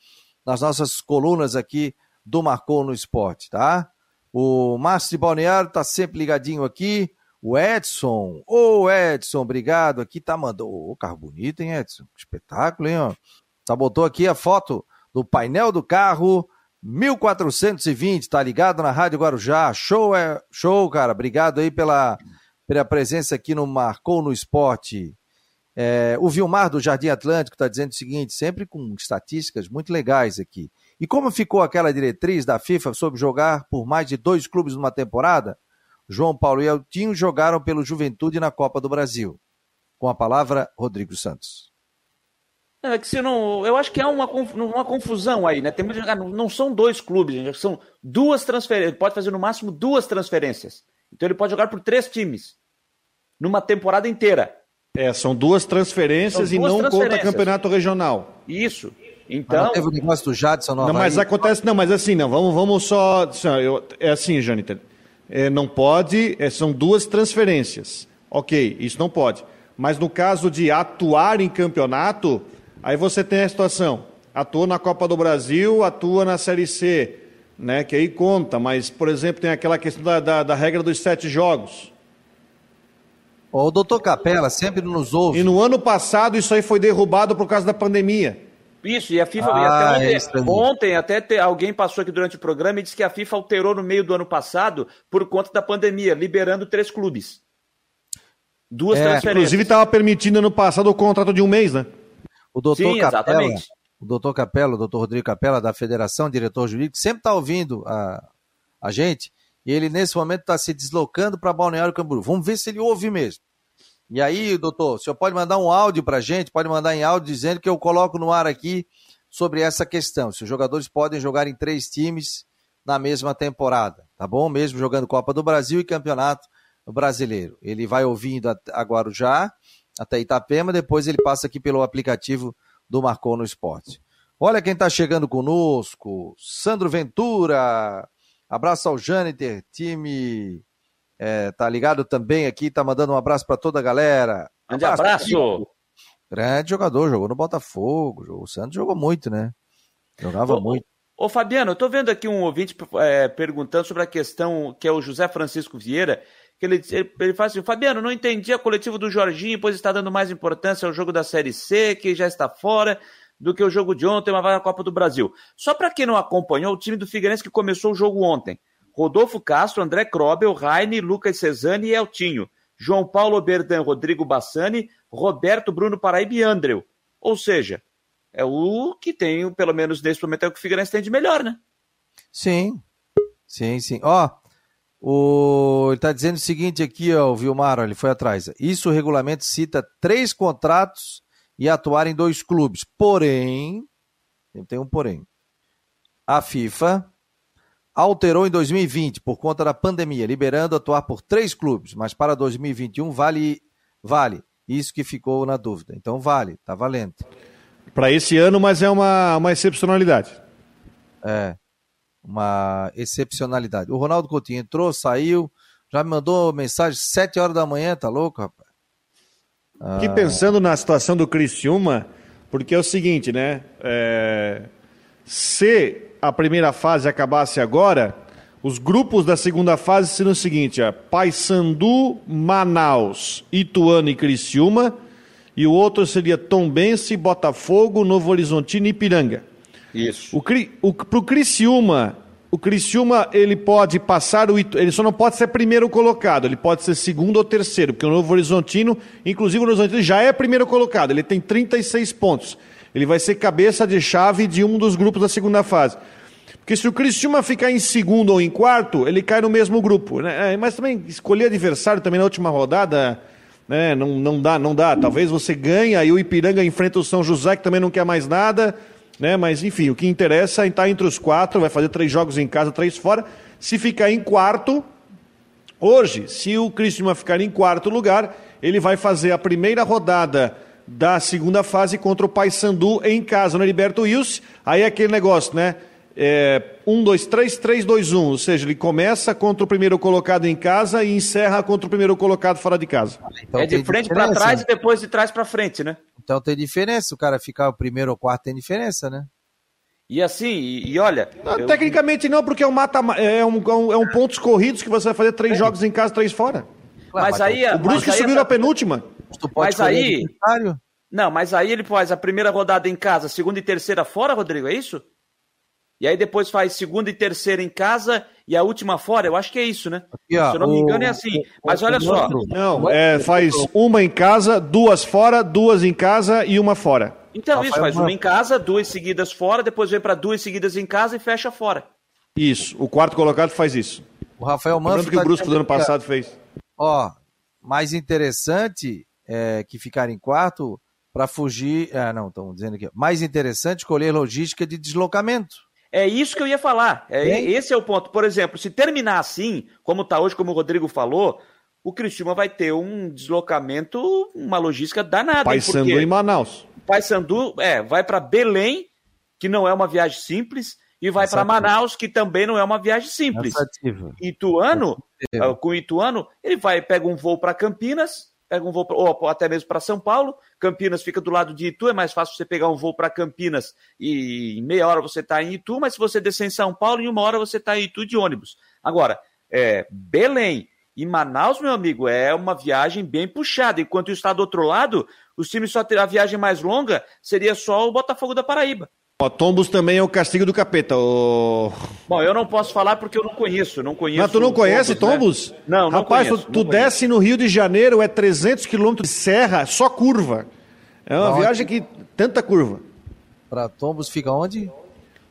nas nossas colunas aqui do Marcou no Esporte, tá? O Márcio de Balneário tá sempre ligadinho aqui. O Edson, ô oh, Edson, obrigado. Aqui tá mandando. Ô, oh, carro bonito, hein, Edson? Espetáculo, hein, ó. Tá, botou aqui a foto do painel do carro 1420, tá ligado na Rádio Guarujá. Show, é show, cara. Obrigado aí pela, pela presença aqui no Marcou no Esporte. É, o Vilmar do Jardim Atlântico está dizendo o seguinte, sempre com estatísticas muito legais aqui. E como ficou aquela diretriz da FIFA sobre jogar por mais de dois clubes numa temporada? João Paulo e Eltinho jogaram pelo Juventude na Copa do Brasil. Com a palavra, Rodrigo Santos. É que se não, eu acho que há uma, uma confusão aí, né? Tem muito, não são dois clubes, são duas transferências. Ele pode fazer no máximo duas transferências. Então ele pode jogar por três times numa temporada inteira. É, são duas transferências são duas e não transferências. conta campeonato regional. Isso. Então. Mas teve o negócio do Jadson Não, mas acontece, não, mas assim, não, vamos, vamos só. Eu, é assim, Jâniter. É, não pode, é, são duas transferências. Ok, isso não pode. Mas no caso de atuar em campeonato, aí você tem a situação. Atua na Copa do Brasil, atua na Série C, né? Que aí conta, mas, por exemplo, tem aquela questão da, da, da regra dos sete jogos. O doutor Capela sempre nos ouve. E no ano passado isso aí foi derrubado por causa da pandemia. Isso, e a FIFA. Ah, até ontem, é ontem até te, alguém passou aqui durante o programa e disse que a FIFA alterou no meio do ano passado por conta da pandemia, liberando três clubes. Duas é, transferências. Inclusive estava permitindo ano passado o contrato de um mês, né? O doutor Sim, Capela, exatamente. O doutor Capela, o doutor Rodrigo Capela, da Federação, diretor jurídico, sempre está ouvindo a, a gente e ele, nesse momento, está se deslocando para Balneário Camboriú. Vamos ver se ele ouve mesmo. E aí, doutor, o senhor pode mandar um áudio para a gente, pode mandar em áudio dizendo que eu coloco no ar aqui sobre essa questão. Se os jogadores podem jogar em três times na mesma temporada, tá bom? Mesmo jogando Copa do Brasil e Campeonato Brasileiro. Ele vai ouvindo a Guarujá, até Itapema, depois ele passa aqui pelo aplicativo do Marcou no Esporte. Olha quem está chegando conosco, Sandro Ventura, Abraço ao Jâniter, time é, tá ligado também aqui, tá mandando um abraço para toda a galera. Grande abraço! abraço. Grande jogador, jogou no Botafogo, o Santos jogou muito, né? Jogava ô, muito. Ô, Fabiano, eu tô vendo aqui um ouvinte é, perguntando sobre a questão que é o José Francisco Vieira, que ele, ele, ele fala assim, Fabiano, não entendi a coletiva do Jorginho, pois está dando mais importância ao jogo da Série C, que já está fora, do que o jogo de ontem, uma vaga na Copa do Brasil. Só para quem não acompanhou, o time do Figueirense que começou o jogo ontem. Rodolfo Castro, André Krobel, Raine, Lucas Cesani e Eltinho. João Paulo Berdan, Rodrigo Bassani, Roberto Bruno Paraíba e Andreu. Ou seja, é o que tem, pelo menos nesse momento, é o que o Figueirense tem de melhor, né? Sim, sim, sim. Ó, o... ele está dizendo o seguinte aqui, ó, o Vilmar, ele foi atrás. Isso o regulamento cita três contratos e atuar em dois clubes. Porém, tem um porém. A FIFA alterou em 2020 por conta da pandemia, liberando atuar por três clubes, mas para 2021 vale vale. Isso que ficou na dúvida. Então vale, tá valendo. Para esse ano, mas é uma, uma excepcionalidade. É, uma excepcionalidade. O Ronaldo Coutinho entrou, saiu, já me mandou mensagem sete horas da manhã, tá louco, rapaz? Aqui ah. pensando na situação do Criciúma, porque é o seguinte, né? É... Se a primeira fase acabasse agora, os grupos da segunda fase seriam o seguinte: ó, Paysandu, Manaus, Ituano e Criciúma, e o outro seria Tombense, Botafogo, Novo Horizontino e Ipiranga. Isso. O, o, pro Criciúma, o Criciúma ele pode passar o ele só não pode ser primeiro colocado, ele pode ser segundo ou terceiro, porque o Novo Horizontino, inclusive o Novo Horizontino já é primeiro colocado, ele tem 36 pontos. Ele vai ser cabeça de chave de um dos grupos da segunda fase. Porque se o Criciúma ficar em segundo ou em quarto, ele cai no mesmo grupo. Né? É, mas também escolher adversário também na última rodada, né? não, não dá, não dá. Talvez você ganhe, aí o Ipiranga enfrenta o São José, que também não quer mais nada né? Mas enfim, o que interessa é estar entre os quatro, vai fazer três jogos em casa, três fora. Se ficar em quarto, Hoje, se o Criciúma ficar em quarto lugar, ele vai fazer a primeira rodada da segunda fase contra o Paysandu em casa, no Heriberto Wilson. Aí é aquele negócio, né? É, 1, 2, 3, 3, 2, 1. Ou seja, ele começa contra o primeiro colocado em casa e encerra contra o primeiro colocado fora de casa. Então, é de frente para trás e depois de trás para frente, né? Então tem diferença. O cara ficar o primeiro ou quarto tem diferença, né? E assim, e, e olha. Não, eu... Tecnicamente não, porque é um, mata, é, um, é um pontos corridos que você vai fazer três é. jogos em casa, três fora. Mas, mas aí. O Brusque subiu na penúltima. Mas aí. Não, mas aí ele faz a primeira rodada em casa, segunda e terceira fora, Rodrigo, é isso? E aí depois faz segunda e terceira em casa e a última fora. Eu acho que é isso, né? Aqui, ó, Se eu não me engano, é assim. Mas olha só. Não, é, faz uma em casa, duas fora, duas em casa e uma fora. Então, isso, faz uma em casa, duas seguidas fora, depois vem para duas seguidas em casa e fecha fora. Isso, o quarto colocado faz isso. O Rafael Manfred. Lembrando que o Brusco do ano passado fez. Ó, mais interessante é que ficar em quarto para fugir. Ah, não, estão dizendo aqui. Mais interessante escolher logística de deslocamento. É isso que eu ia falar. É, esse é o ponto. Por exemplo, se terminar assim, como está hoje, como o Rodrigo falou, o Cristiúma vai ter um deslocamento, uma logística danada. Paysandu em Manaus. Paysandu, é, vai para Belém, que não é uma viagem simples, e vai para Manaus, que também não é uma viagem simples. Ituano, uh, com Ituano, ele vai pega um voo para Campinas, pega um voo pra, ou até mesmo para São Paulo. Campinas fica do lado de Itu, é mais fácil você pegar um voo para Campinas e em meia hora você está em Itu, mas se você descer em São Paulo, em uma hora você está em Itu de ônibus. Agora, é, Belém e Manaus, meu amigo, é uma viagem bem puxada. Enquanto está do outro lado, os times só terão a viagem mais longa seria só o Botafogo da Paraíba. Tombos também é o castigo do capeta. O... Bom, eu não posso falar porque eu não conheço, não conheço. Mas tu não conhece Tombos? Tombos? Né? Não, não Rapaz, conheço, tu, tu não desce no Rio de Janeiro, é 300 quilômetros de serra, só curva. É uma viagem que tanta curva. Para Tombos fica onde?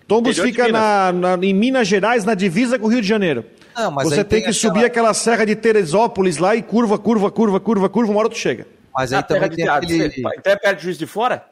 Tombos fica na, na, em Minas Gerais, na divisa com o Rio de Janeiro. Não, Você tem, tem que aquela... subir aquela serra de Teresópolis lá e curva, curva, curva, curva, curva, uma hora tu chega. Mas aí também tem aquele... Então é perto de Juiz de Fora?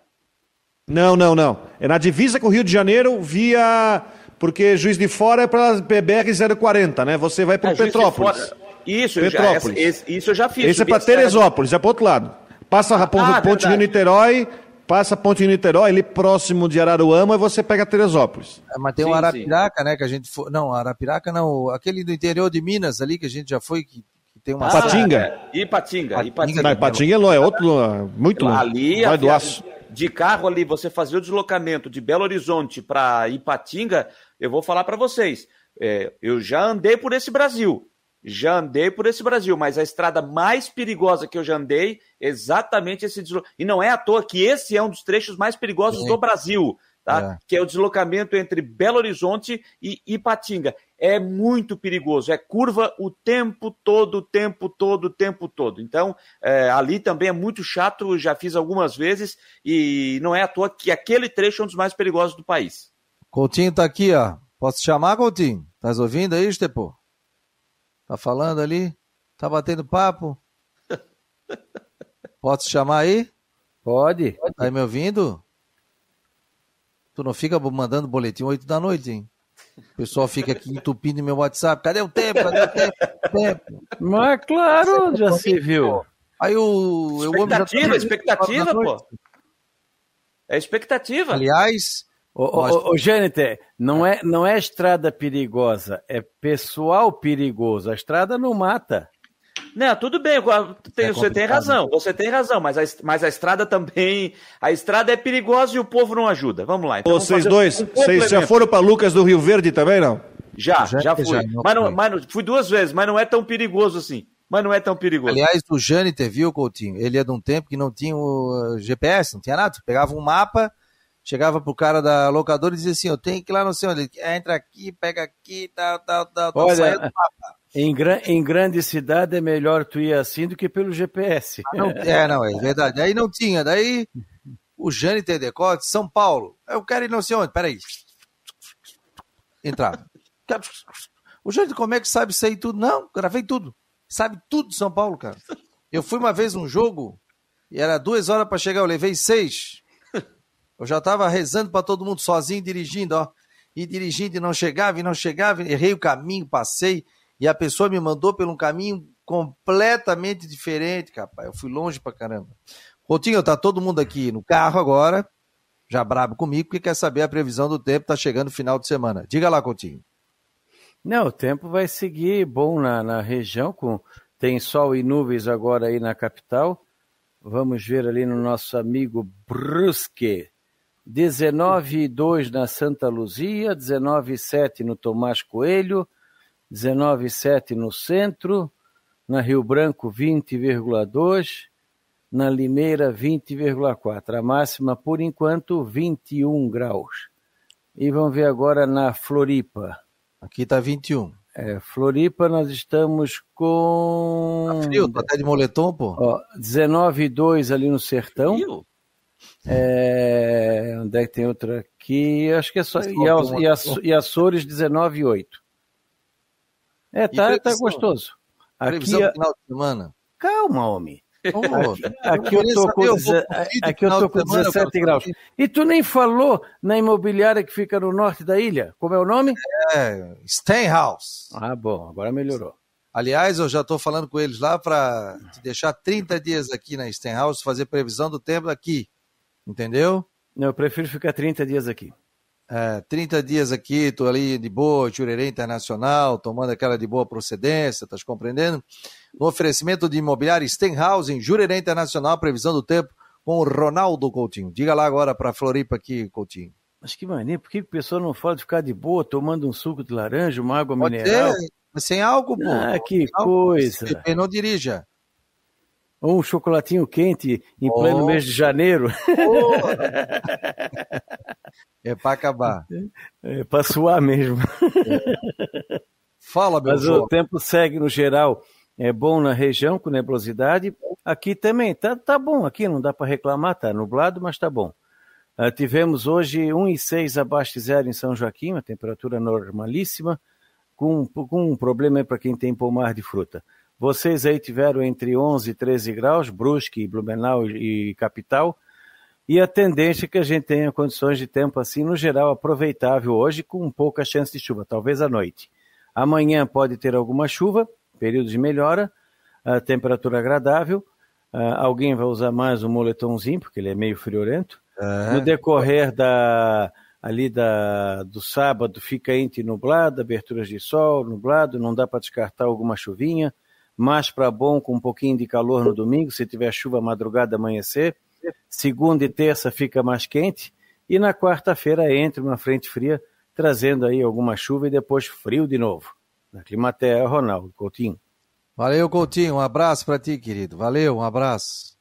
Não, não, não. É na divisa com o Rio de Janeiro via. Porque Juiz de Fora é para PBR 040, né? Você vai para é, Petrópolis. Isso, Petrópolis. Já, esse, isso eu já fiz. Esse é para Teresópolis, é para outro lado. Passa a Ponte, ah, Ponte Rio Niterói, passa a Ponte Rio Niterói, ali próximo de Araruama, e você pega Teresópolis. É, mas tem sim, o Arapiraca, sim. né? Que a gente foi. Não, Arapiraca não. Aquele do interior de Minas ali que a gente já foi, que, que tem uma. Ah, Patinga. É. Ipatinga. Ipatinga. Não, Ipatinga é, é outro. Muito longe. Ali, vai do aço de carro ali, você fazer o deslocamento de Belo Horizonte para Ipatinga, eu vou falar para vocês. É, eu já andei por esse Brasil. Já andei por esse Brasil, mas a estrada mais perigosa que eu já andei, exatamente esse deslocamento. E não é à toa que esse é um dos trechos mais perigosos é. do Brasil tá? É. que é o deslocamento entre Belo Horizonte e Ipatinga. É muito perigoso, é curva o tempo todo, o tempo todo, o tempo todo. Então, é, ali também é muito chato, já fiz algumas vezes, e não é à toa que aquele trecho é um dos mais perigosos do país. Coutinho tá aqui, ó. Posso te chamar, Coutinho? Tá ouvindo aí, Estepo? Tá falando ali? Tá batendo papo? Posso te chamar aí? Pode. Tá aí me ouvindo? Tu não fica mandando boletim 8 da noite, hein? O pessoal fica aqui entupindo meu WhatsApp. Cadê o tempo? Cadê o tempo? tempo? Mas claro, já se viu. Aí o. Expectativa, tá... expectativa, pô. É expectativa. Aliás. Ô, ô, Jâniter, não é, não é estrada perigosa, é pessoal perigoso. A estrada não mata. Não, tudo bem, tem, é você tem razão, você tem razão, mas a, mas a estrada também, a estrada é perigosa e o povo não ajuda. Vamos lá. Então vocês dois, um vocês já foram para Lucas do Rio Verde também, não? Já, já, já fui. Já, mas, não, mas não, fui duas vezes, mas não é tão perigoso assim. Mas não é tão perigoso. Aliás, o Jâniter viu, Coutinho, ele é de um tempo que não tinha o GPS, não tinha nada. Pegava um mapa, chegava pro cara da locadora e dizia assim, eu tenho que ir lá, não sei onde. Entra aqui, pega aqui, tal, tal, tal, tal. Olha, mapa. Em, gran, em grande cidade é melhor tu ir assim do que pelo GPS. Ah, não, é, não, é verdade. Aí não tinha. Daí o Jane tem decote, São Paulo. Eu quero ir não sei onde. Peraí. Entrar. O Jane, como é que sabe isso aí tudo? Não, gravei tudo. Sabe tudo de São Paulo, cara. Eu fui uma vez um jogo e era duas horas para chegar, eu levei seis. Eu já tava rezando para todo mundo sozinho, dirigindo, ó. E dirigindo e não chegava, e não chegava. Errei o caminho, passei e a pessoa me mandou por um caminho completamente diferente, capaz. Eu fui longe pra caramba. Coutinho, tá todo mundo aqui no carro agora, já brabo comigo, porque quer saber a previsão do tempo, tá chegando final de semana. Diga lá, Coutinho. Não, o tempo vai seguir bom na, na região, com tem sol e nuvens agora aí na capital. Vamos ver ali no nosso amigo Brusque. 19,2 na Santa Luzia, 19,7 no Tomás Coelho, 19,7 no centro, na Rio Branco 20,2, na Limeira 20,4. A máxima por enquanto 21 graus. E vamos ver agora na Floripa. Aqui está 21. É, Floripa nós estamos com. Tá frio, tá até de moletom, pô. Ó, 19,2 ali no sertão. Frio? É, onde é que tem outra aqui? Acho que é só. E, e, e Açores 19,8. É, tá, tá gostoso. Aqui, Previsão final de semana. Calma, homem. Aqui, aqui eu tô com, aqui eu tô com 17 graus. E tu nem falou na imobiliária que fica no norte da ilha? Como é o nome? É, Stenhouse. Ah, bom, agora melhorou. Aliás, eu já estou falando com eles lá para te deixar 30 dias aqui na Stenhouse, fazer previsão do tempo aqui. Entendeu? Não, eu prefiro ficar 30 dias aqui. É, 30 dias aqui, tô ali de boa, Jurerê Internacional, tomando aquela de boa procedência, estás compreendendo? No oferecimento de imobiliário Stenhouse, Jurerê Internacional, previsão do tempo com o Ronaldo Coutinho. Diga lá agora para Floripa aqui, Coutinho. Mas que maneiro, por que a pessoa não fala de ficar de boa tomando um suco de laranja, uma água Pode mineral? Ter, sem álcool, pô. Ah, que coisa. Não dirija. Ou um chocolatinho quente em oh. pleno mês de janeiro. Oh. é para acabar. É, para suar mesmo. É. Fala, meu Mas o tempo segue no geral. É bom na região com nebulosidade. Aqui também tá, tá bom. Aqui não dá para reclamar. Tá nublado, mas tá bom. Uh, tivemos hoje 1,6 abaixo de zero em São Joaquim, uma temperatura normalíssima, com, com um problema para quem tem pomar de fruta. Vocês aí tiveram entre 11 e 13 graus, Brusque, Blumenau e Capital, e a tendência é que a gente tenha condições de tempo assim, no geral, aproveitável hoje, com pouca chance de chuva, talvez à noite. Amanhã pode ter alguma chuva, período de melhora, temperatura agradável, alguém vai usar mais um moletomzinho, porque ele é meio friorento. É. No decorrer da, ali da, do sábado fica entre nublado, aberturas de sol, nublado, não dá para descartar alguma chuvinha mais para bom com um pouquinho de calor no domingo, se tiver chuva madrugada amanhecer. Segunda e terça fica mais quente e na quarta-feira entra uma frente fria trazendo aí alguma chuva e depois frio de novo. Na Climaterra, Ronaldo Coutinho. Valeu, Coutinho. Um abraço para ti, querido. Valeu, um abraço.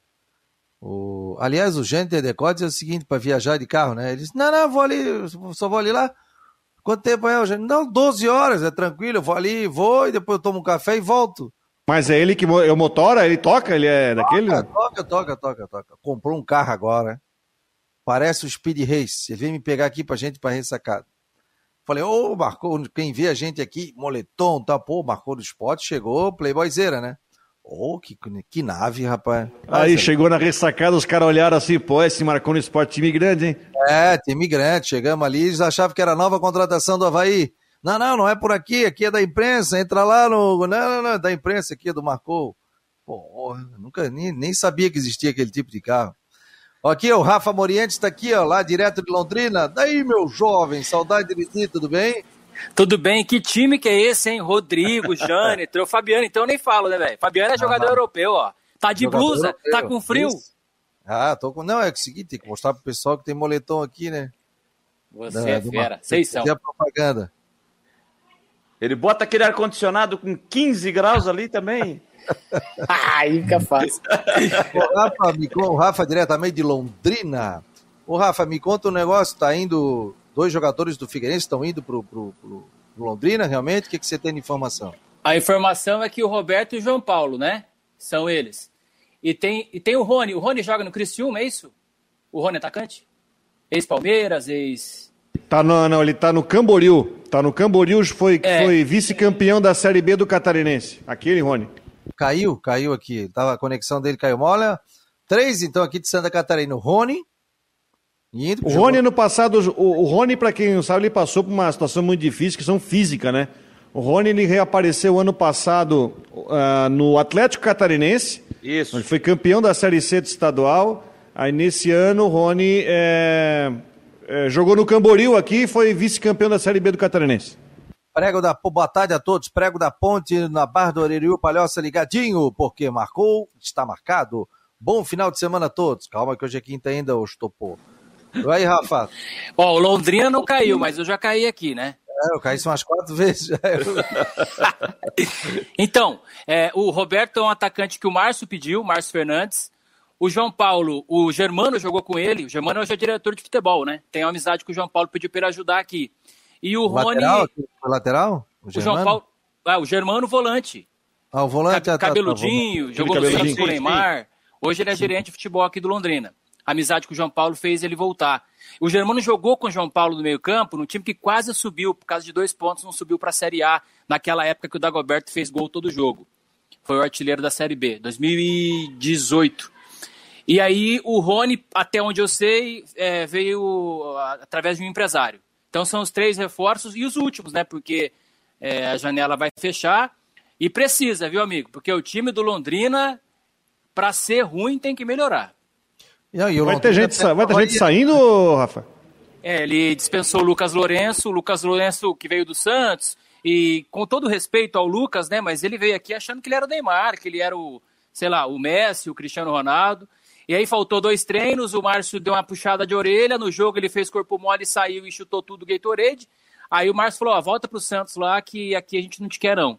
O... Aliás, o gente de Decotes é o seguinte, para viajar de carro, né? Ele disse, não, não, vou ali, só vou ali lá. Quanto tempo é, gente? Não, 12 horas, é tranquilo, eu vou ali, vou e depois eu tomo um café e volto. Mas é ele que é o motora? Ele toca? Ele é daquele? Toca, toca, toca, toca. Comprou um carro agora. Parece o Speed Race. Você vem me pegar aqui pra gente pra ressacada. Falei, ô, oh, marcou, quem vê a gente aqui, moletom, tá, pô, marcou do esporte, chegou, Playboyzeira, né? Ô, oh, que, que nave, rapaz. Aí Nossa, chegou na ressacada, os caras olharam assim, pô, esse marcou no esporte time grande, hein? É, time grande. Chegamos ali, eles achavam que era a nova contratação do Havaí. Não, não, não é por aqui, aqui é da imprensa, entra lá no. Não, não, não, é da imprensa aqui, é do Marcou. Pô, nunca nem, nem sabia que existia aquele tipo de carro. Aqui, o Rafa Moriente está aqui, ó, lá direto de Londrina. Daí, meu jovem, saudade de ti, tudo bem? Tudo bem, que time que é esse, hein? Rodrigo, Jâniter, o Fabiano, então eu nem falo, né, velho? Fabiano é jogador ah, europeu, ó. Tá de blusa, europeu. tá com frio. Isso. Ah, tô com. Não, é o seguinte, tem que mostrar pro pessoal que tem moletom aqui, né? Você da, é fera, vocês são. a propaganda. Ele bota aquele ar-condicionado com 15 graus ali também. Aí fica fácil. o, Rafa, me, o Rafa, diretamente de Londrina. O Rafa, me conta um negócio, tá indo. Dois jogadores do Figueirense estão indo pro, pro, pro, pro Londrina, realmente? O que, que você tem de informação? A informação é que o Roberto e o João Paulo, né? São eles. E tem, e tem o Rony. O Rony joga no Criciúma, é isso? O Rony é atacante? Ex-Palmeiras, ex. Tá no, não, ele tá no Camboriú. Tá no Camboriú, foi, é. foi vice-campeão da Série B do Catarinense. Aquele, Rony. Caiu, caiu aqui. Tava, a conexão dele caiu. Olha, três então aqui de Santa Catarina. O Rony. Indo, o Rony no passado, o, o Rony, para quem não sabe, ele passou por uma situação muito difícil, questão física, né? O Rony ele reapareceu ano passado uh, no Atlético Catarinense. Isso. Ele foi campeão da Série C do estadual. Aí nesse ano o Rony é, é, jogou no Camboriú aqui e foi vice-campeão da Série B do Catarinense. Prego da boa tarde a todos. Prego da Ponte na Barra do Aririu, Palhoça ligadinho, porque marcou, está marcado. Bom final de semana a todos. Calma que hoje é quinta ainda, ô estopou. E aí, Rafa? Ó, o Londrina não caiu, mas eu já caí aqui, né? É, eu caí umas quatro vezes. então, é, o Roberto é um atacante que o Márcio pediu, Márcio Fernandes. O João Paulo, o Germano jogou com ele. O Germano hoje é diretor de futebol, né? Tem uma amizade com o João Paulo, pediu para ele ajudar aqui. E o, o Rony. Lateral? O lateral? O, o João Paulo. Ah, o Germano, volante. Ah, o volante. Cab cabeludinho, tá, tá, jogou no Santos com o Neymar. Hoje ele é gerente de futebol aqui do Londrina. A amizade com o João Paulo fez ele voltar. O Germano jogou com o João Paulo no meio-campo, num time que quase subiu, por causa de dois pontos, não subiu para a Série A, naquela época que o Dagoberto fez gol todo jogo. Foi o artilheiro da Série B, 2018. E aí o Rony, até onde eu sei, é, veio através de um empresário. Então são os três reforços e os últimos, né? Porque é, a janela vai fechar e precisa, viu, amigo? Porque o time do Londrina, para ser ruim, tem que melhorar. Não, vai, ter gente, vai ter gente saindo, Rafa? É, ele dispensou o Lucas Lourenço, o Lucas Lourenço que veio do Santos, e com todo respeito ao Lucas, né? Mas ele veio aqui achando que ele era o Neymar, que ele era o, sei lá, o Messi, o Cristiano Ronaldo. E aí faltou dois treinos, o Márcio deu uma puxada de orelha, no jogo ele fez corpo mole, saiu e chutou tudo o Gatorade. Aí o Márcio falou, ó, volta pro Santos lá que aqui a gente não te quer não.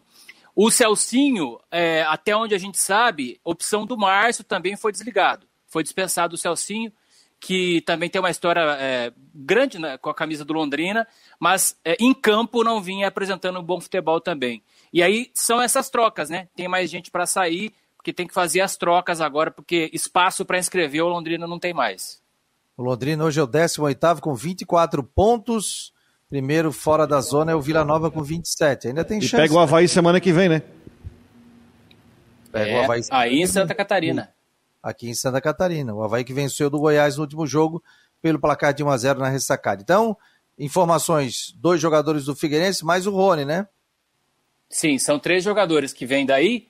O Celcinho, é, até onde a gente sabe, opção do Márcio também foi desligado. Foi dispensado o Celcinho, que também tem uma história é, grande né, com a camisa do Londrina, mas é, em campo não vinha apresentando um bom futebol também. E aí são essas trocas, né? Tem mais gente para sair, porque tem que fazer as trocas agora, porque espaço para inscrever o Londrina não tem mais. O Londrina hoje é o 18 com 24 pontos. Primeiro fora da zona é o Vila Nova com 27. Ainda tem e chance. pega o Havaí né? semana que vem, né? Pega é, o Havaí. Aí em Santa Catarina. Aqui em Santa Catarina. O Havaí que venceu do Goiás no último jogo pelo placar de 1 a 0 na ressacada. Então, informações: dois jogadores do Figueirense, mais o Rony, né? Sim, são três jogadores que vêm daí.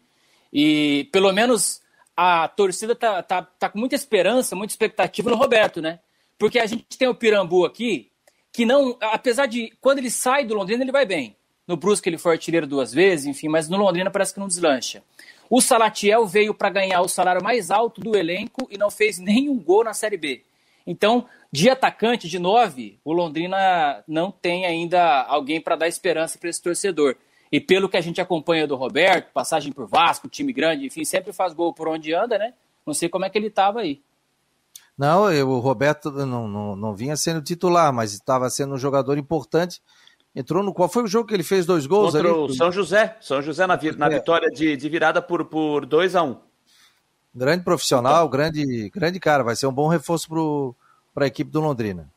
E pelo menos a torcida tá, tá, tá com muita esperança, muita expectativa no Roberto, né? Porque a gente tem o Pirambu aqui, que não, apesar de quando ele sai do Londrina, ele vai bem. No Brusque ele foi artilheiro duas vezes, enfim, mas no Londrina parece que não deslancha. O Salatiel veio para ganhar o salário mais alto do elenco e não fez nenhum gol na Série B. Então, de atacante de nove, o Londrina não tem ainda alguém para dar esperança para esse torcedor. E pelo que a gente acompanha do Roberto, passagem por Vasco, time grande, enfim, sempre faz gol por onde anda, né? Não sei como é que ele estava aí. Não, eu, o Roberto não, não, não vinha sendo titular, mas estava sendo um jogador importante. Entrou no. Qual foi o jogo que ele fez dois gols Contra ali? o São José. São José na, na é. vitória de, de virada por 2 por dois a 1 um. Grande profissional, grande, grande cara. Vai ser um bom reforço para a equipe do Londrina.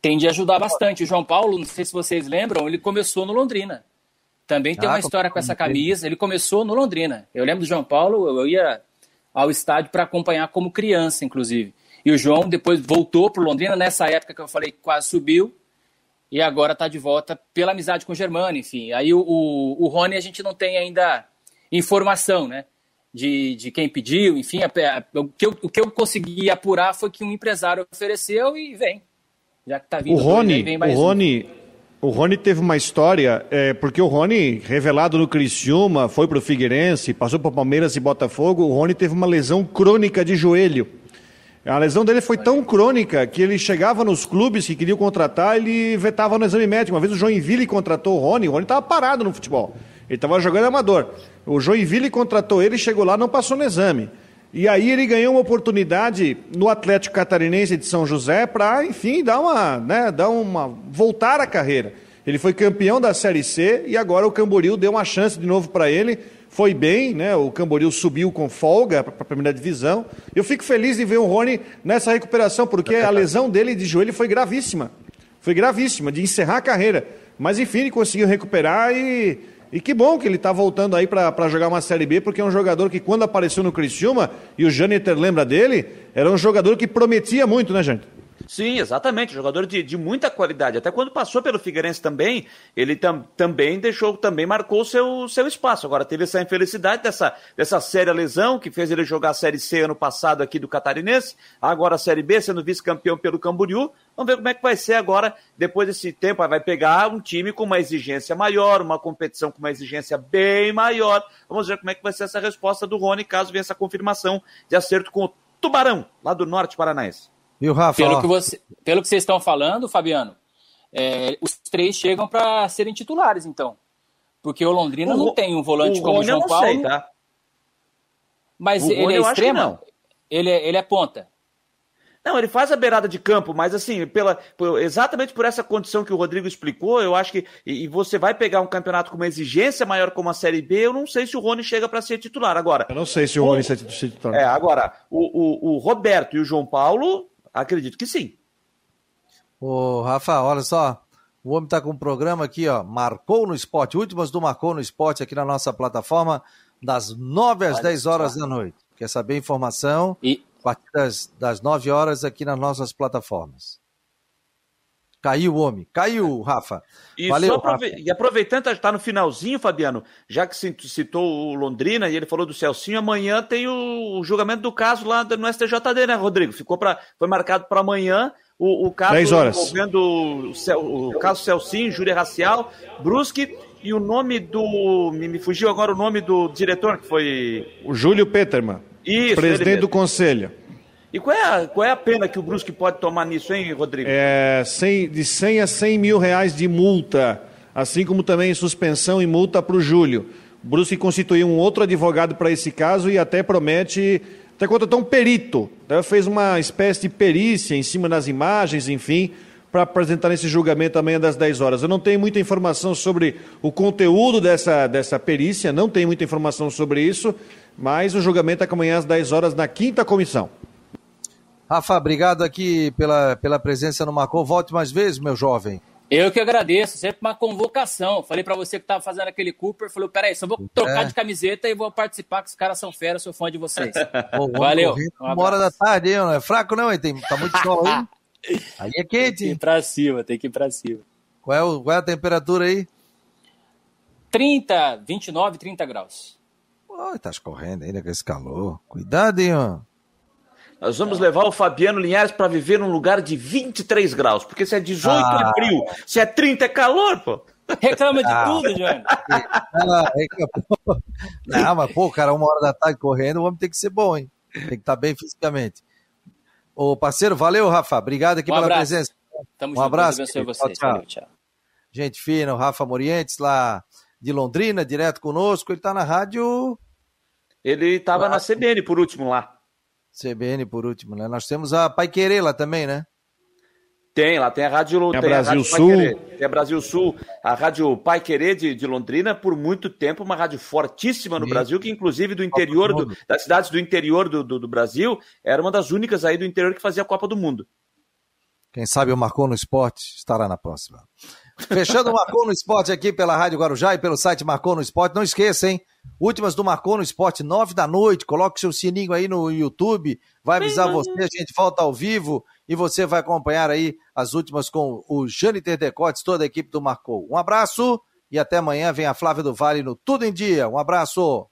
Tem de ajudar bastante. O João Paulo, não sei se vocês lembram, ele começou no Londrina. Também tem ah, uma história com essa camisa. Ele começou no Londrina. Eu lembro do João Paulo, eu ia ao estádio para acompanhar como criança, inclusive. E o João depois voltou para o Londrina, nessa época que eu falei quase subiu, e agora está de volta pela amizade com o Germano, enfim. Aí o, o, o Rony a gente não tem ainda informação, né? De, de quem pediu, enfim. A, a, o, que eu, o que eu consegui apurar foi que um empresário ofereceu e vem. Já que tá vindo o Rony, vem mais o Rony, um. O Rony teve uma história, é, porque o Rony, revelado no Criciúma, foi para o Figueirense, passou para Palmeiras e Botafogo, o Rony teve uma lesão crônica de joelho. A lesão dele foi tão crônica que ele chegava nos clubes que queriam contratar, ele vetava no exame médico. Uma vez o Joinville contratou o Rony, o Rony estava parado no futebol. Ele estava jogando amador. O Joinville contratou ele, chegou lá, não passou no exame. E aí ele ganhou uma oportunidade no Atlético Catarinense de São José para, enfim, dar uma, né, dar uma voltar a carreira. Ele foi campeão da Série C e agora o Camboriú deu uma chance de novo para ele. Foi bem, né? O Camboriú subiu com folga para a primeira divisão. Eu fico feliz de ver o Rony nessa recuperação, porque a lesão dele de joelho foi gravíssima. Foi gravíssima, de encerrar a carreira. Mas enfim, ele conseguiu recuperar e e que bom que ele está voltando aí para jogar uma Série B, porque é um jogador que quando apareceu no Criciúma, e o Jâniter lembra dele, era um jogador que prometia muito, né, gente? Sim, exatamente. Jogador de, de muita qualidade. Até quando passou pelo Figueirense também, ele tam, também deixou, também marcou seu, seu espaço. Agora teve essa infelicidade dessa, dessa séria lesão que fez ele jogar a Série C ano passado aqui do Catarinense, agora a Série B, sendo vice-campeão pelo Camboriú. Vamos ver como é que vai ser agora, depois desse tempo. Vai pegar um time com uma exigência maior, uma competição com uma exigência bem maior. Vamos ver como é que vai ser essa resposta do Rony, caso venha essa confirmação de acerto com o Tubarão, lá do Norte Paranaense. Viu, Rafa? Pelo que, você, pelo que vocês estão falando, Fabiano, é, os três chegam para serem titulares, então. Porque o Londrina o, não tem um volante como o João Paulo. Sei, tá? Mas o ele é extremo? Ele é, ele é ponta. Não, ele faz a beirada de campo, mas assim, pela, por, exatamente por essa condição que o Rodrigo explicou, eu acho que. E, e, você vai pegar um campeonato com uma exigência maior como a Série B, eu não sei se o Rony chega para ser titular. Agora. Eu não sei se o, o Rony ser titular. É, agora, o, o, o Roberto e o João Paulo Acredito que sim. Ô, Rafa, olha só. O homem está com um programa aqui, ó. Marcou no esporte. Últimas do Marcou no esporte aqui na nossa plataforma, das 9 às 10 horas da noite. Quer saber informação? E... A partir das, das 9 horas aqui nas nossas plataformas. Caiu o homem. Caiu, Rafa. E, Valeu, aprove... Rafa. e aproveitando, está no finalzinho, Fabiano, já que citou o Londrina e ele falou do Celcinho, amanhã tem o, julgamento do caso lá no STJD, né, Rodrigo? Ficou pra... Foi marcado para amanhã o, o caso envolvendo o, o, o caso Celcinho, júri racial, Brusque e o nome do. Me, me, fugiu agora o nome do diretor, que foi. O Júlio Peterman. Isso. Presidente do conselho. E qual é, a, qual é a pena que o Brusque pode tomar nisso, hein, Rodrigo? É 100, de 100 a 100 mil reais de multa, assim como também suspensão e multa para o Júlio. O Brusque constituiu um outro advogado para esse caso e até promete, até contratou um perito, né? fez uma espécie de perícia em cima das imagens, enfim, para apresentar nesse julgamento amanhã das 10 horas. Eu não tenho muita informação sobre o conteúdo dessa, dessa perícia, não tenho muita informação sobre isso, mas o julgamento é amanhã às 10 horas na quinta comissão. Rafa, obrigado aqui pela, pela presença no Marcou. Volte mais vezes, meu jovem. Eu que agradeço, sempre uma convocação. Falei para você que estava fazendo aquele Cooper, falou, peraí, só vou trocar é. de camiseta e vou participar, que os caras são fera, sou fã de vocês. Pô, Valeu. Um uma hora da tarde, hein? Não é fraco não, hein? Tem, tá muito sol aí. Aí é quente. Tem que ir pra cima, tem que ir pra cima. Qual é, o, qual é a temperatura aí? 30, 29, 30 graus. Oi, tá escorrendo ainda com esse calor. Cuidado, hein, ó. Nós vamos levar o Fabiano Linhares para viver num lugar de 23 graus, porque se é 18 é ah. é frio, se é 30 é calor, pô. Reclama de ah. tudo, João. Não, mas, pô, cara, uma hora da tarde correndo, vamos ter que ser bom, hein? Tem que estar tá bem fisicamente. Ô, parceiro, valeu, Rafa. Obrigado aqui um pela abraço. presença. Tamo um junto, abraço. Deus vocês. Tchau, tchau. Gente fina, o Rafa Morientes, lá de Londrina, direto conosco. Ele tá na rádio. Ele estava na CBN por último lá. CBN por último, né? Nós temos a Pai Querer lá também, né? Tem, lá tem a Rádio, tem a Brasil a Rádio Sul. Tem a Brasil Sul, a Rádio Pai Querer de, de, Londrina, por muito tempo, uma rádio fortíssima no Sim. Brasil, que inclusive do interior, do, das cidades do interior do, do, do, Brasil, era uma das únicas aí do interior que fazia a Copa do Mundo. Quem sabe o Marcou no Esporte estará na próxima. Fechando o Marcou no Esporte aqui pela Rádio Guarujá e pelo site Marcou no Esporte. Não esqueça, hein? Últimas do Marcou no Esporte, nove da noite. Coloque seu sininho aí no YouTube. Vai avisar você, a gente volta ao vivo e você vai acompanhar aí as últimas com o Jâniter Decotes, toda a equipe do Marcou. Um abraço e até amanhã. Vem a Flávia do Vale no Tudo em Dia. Um abraço.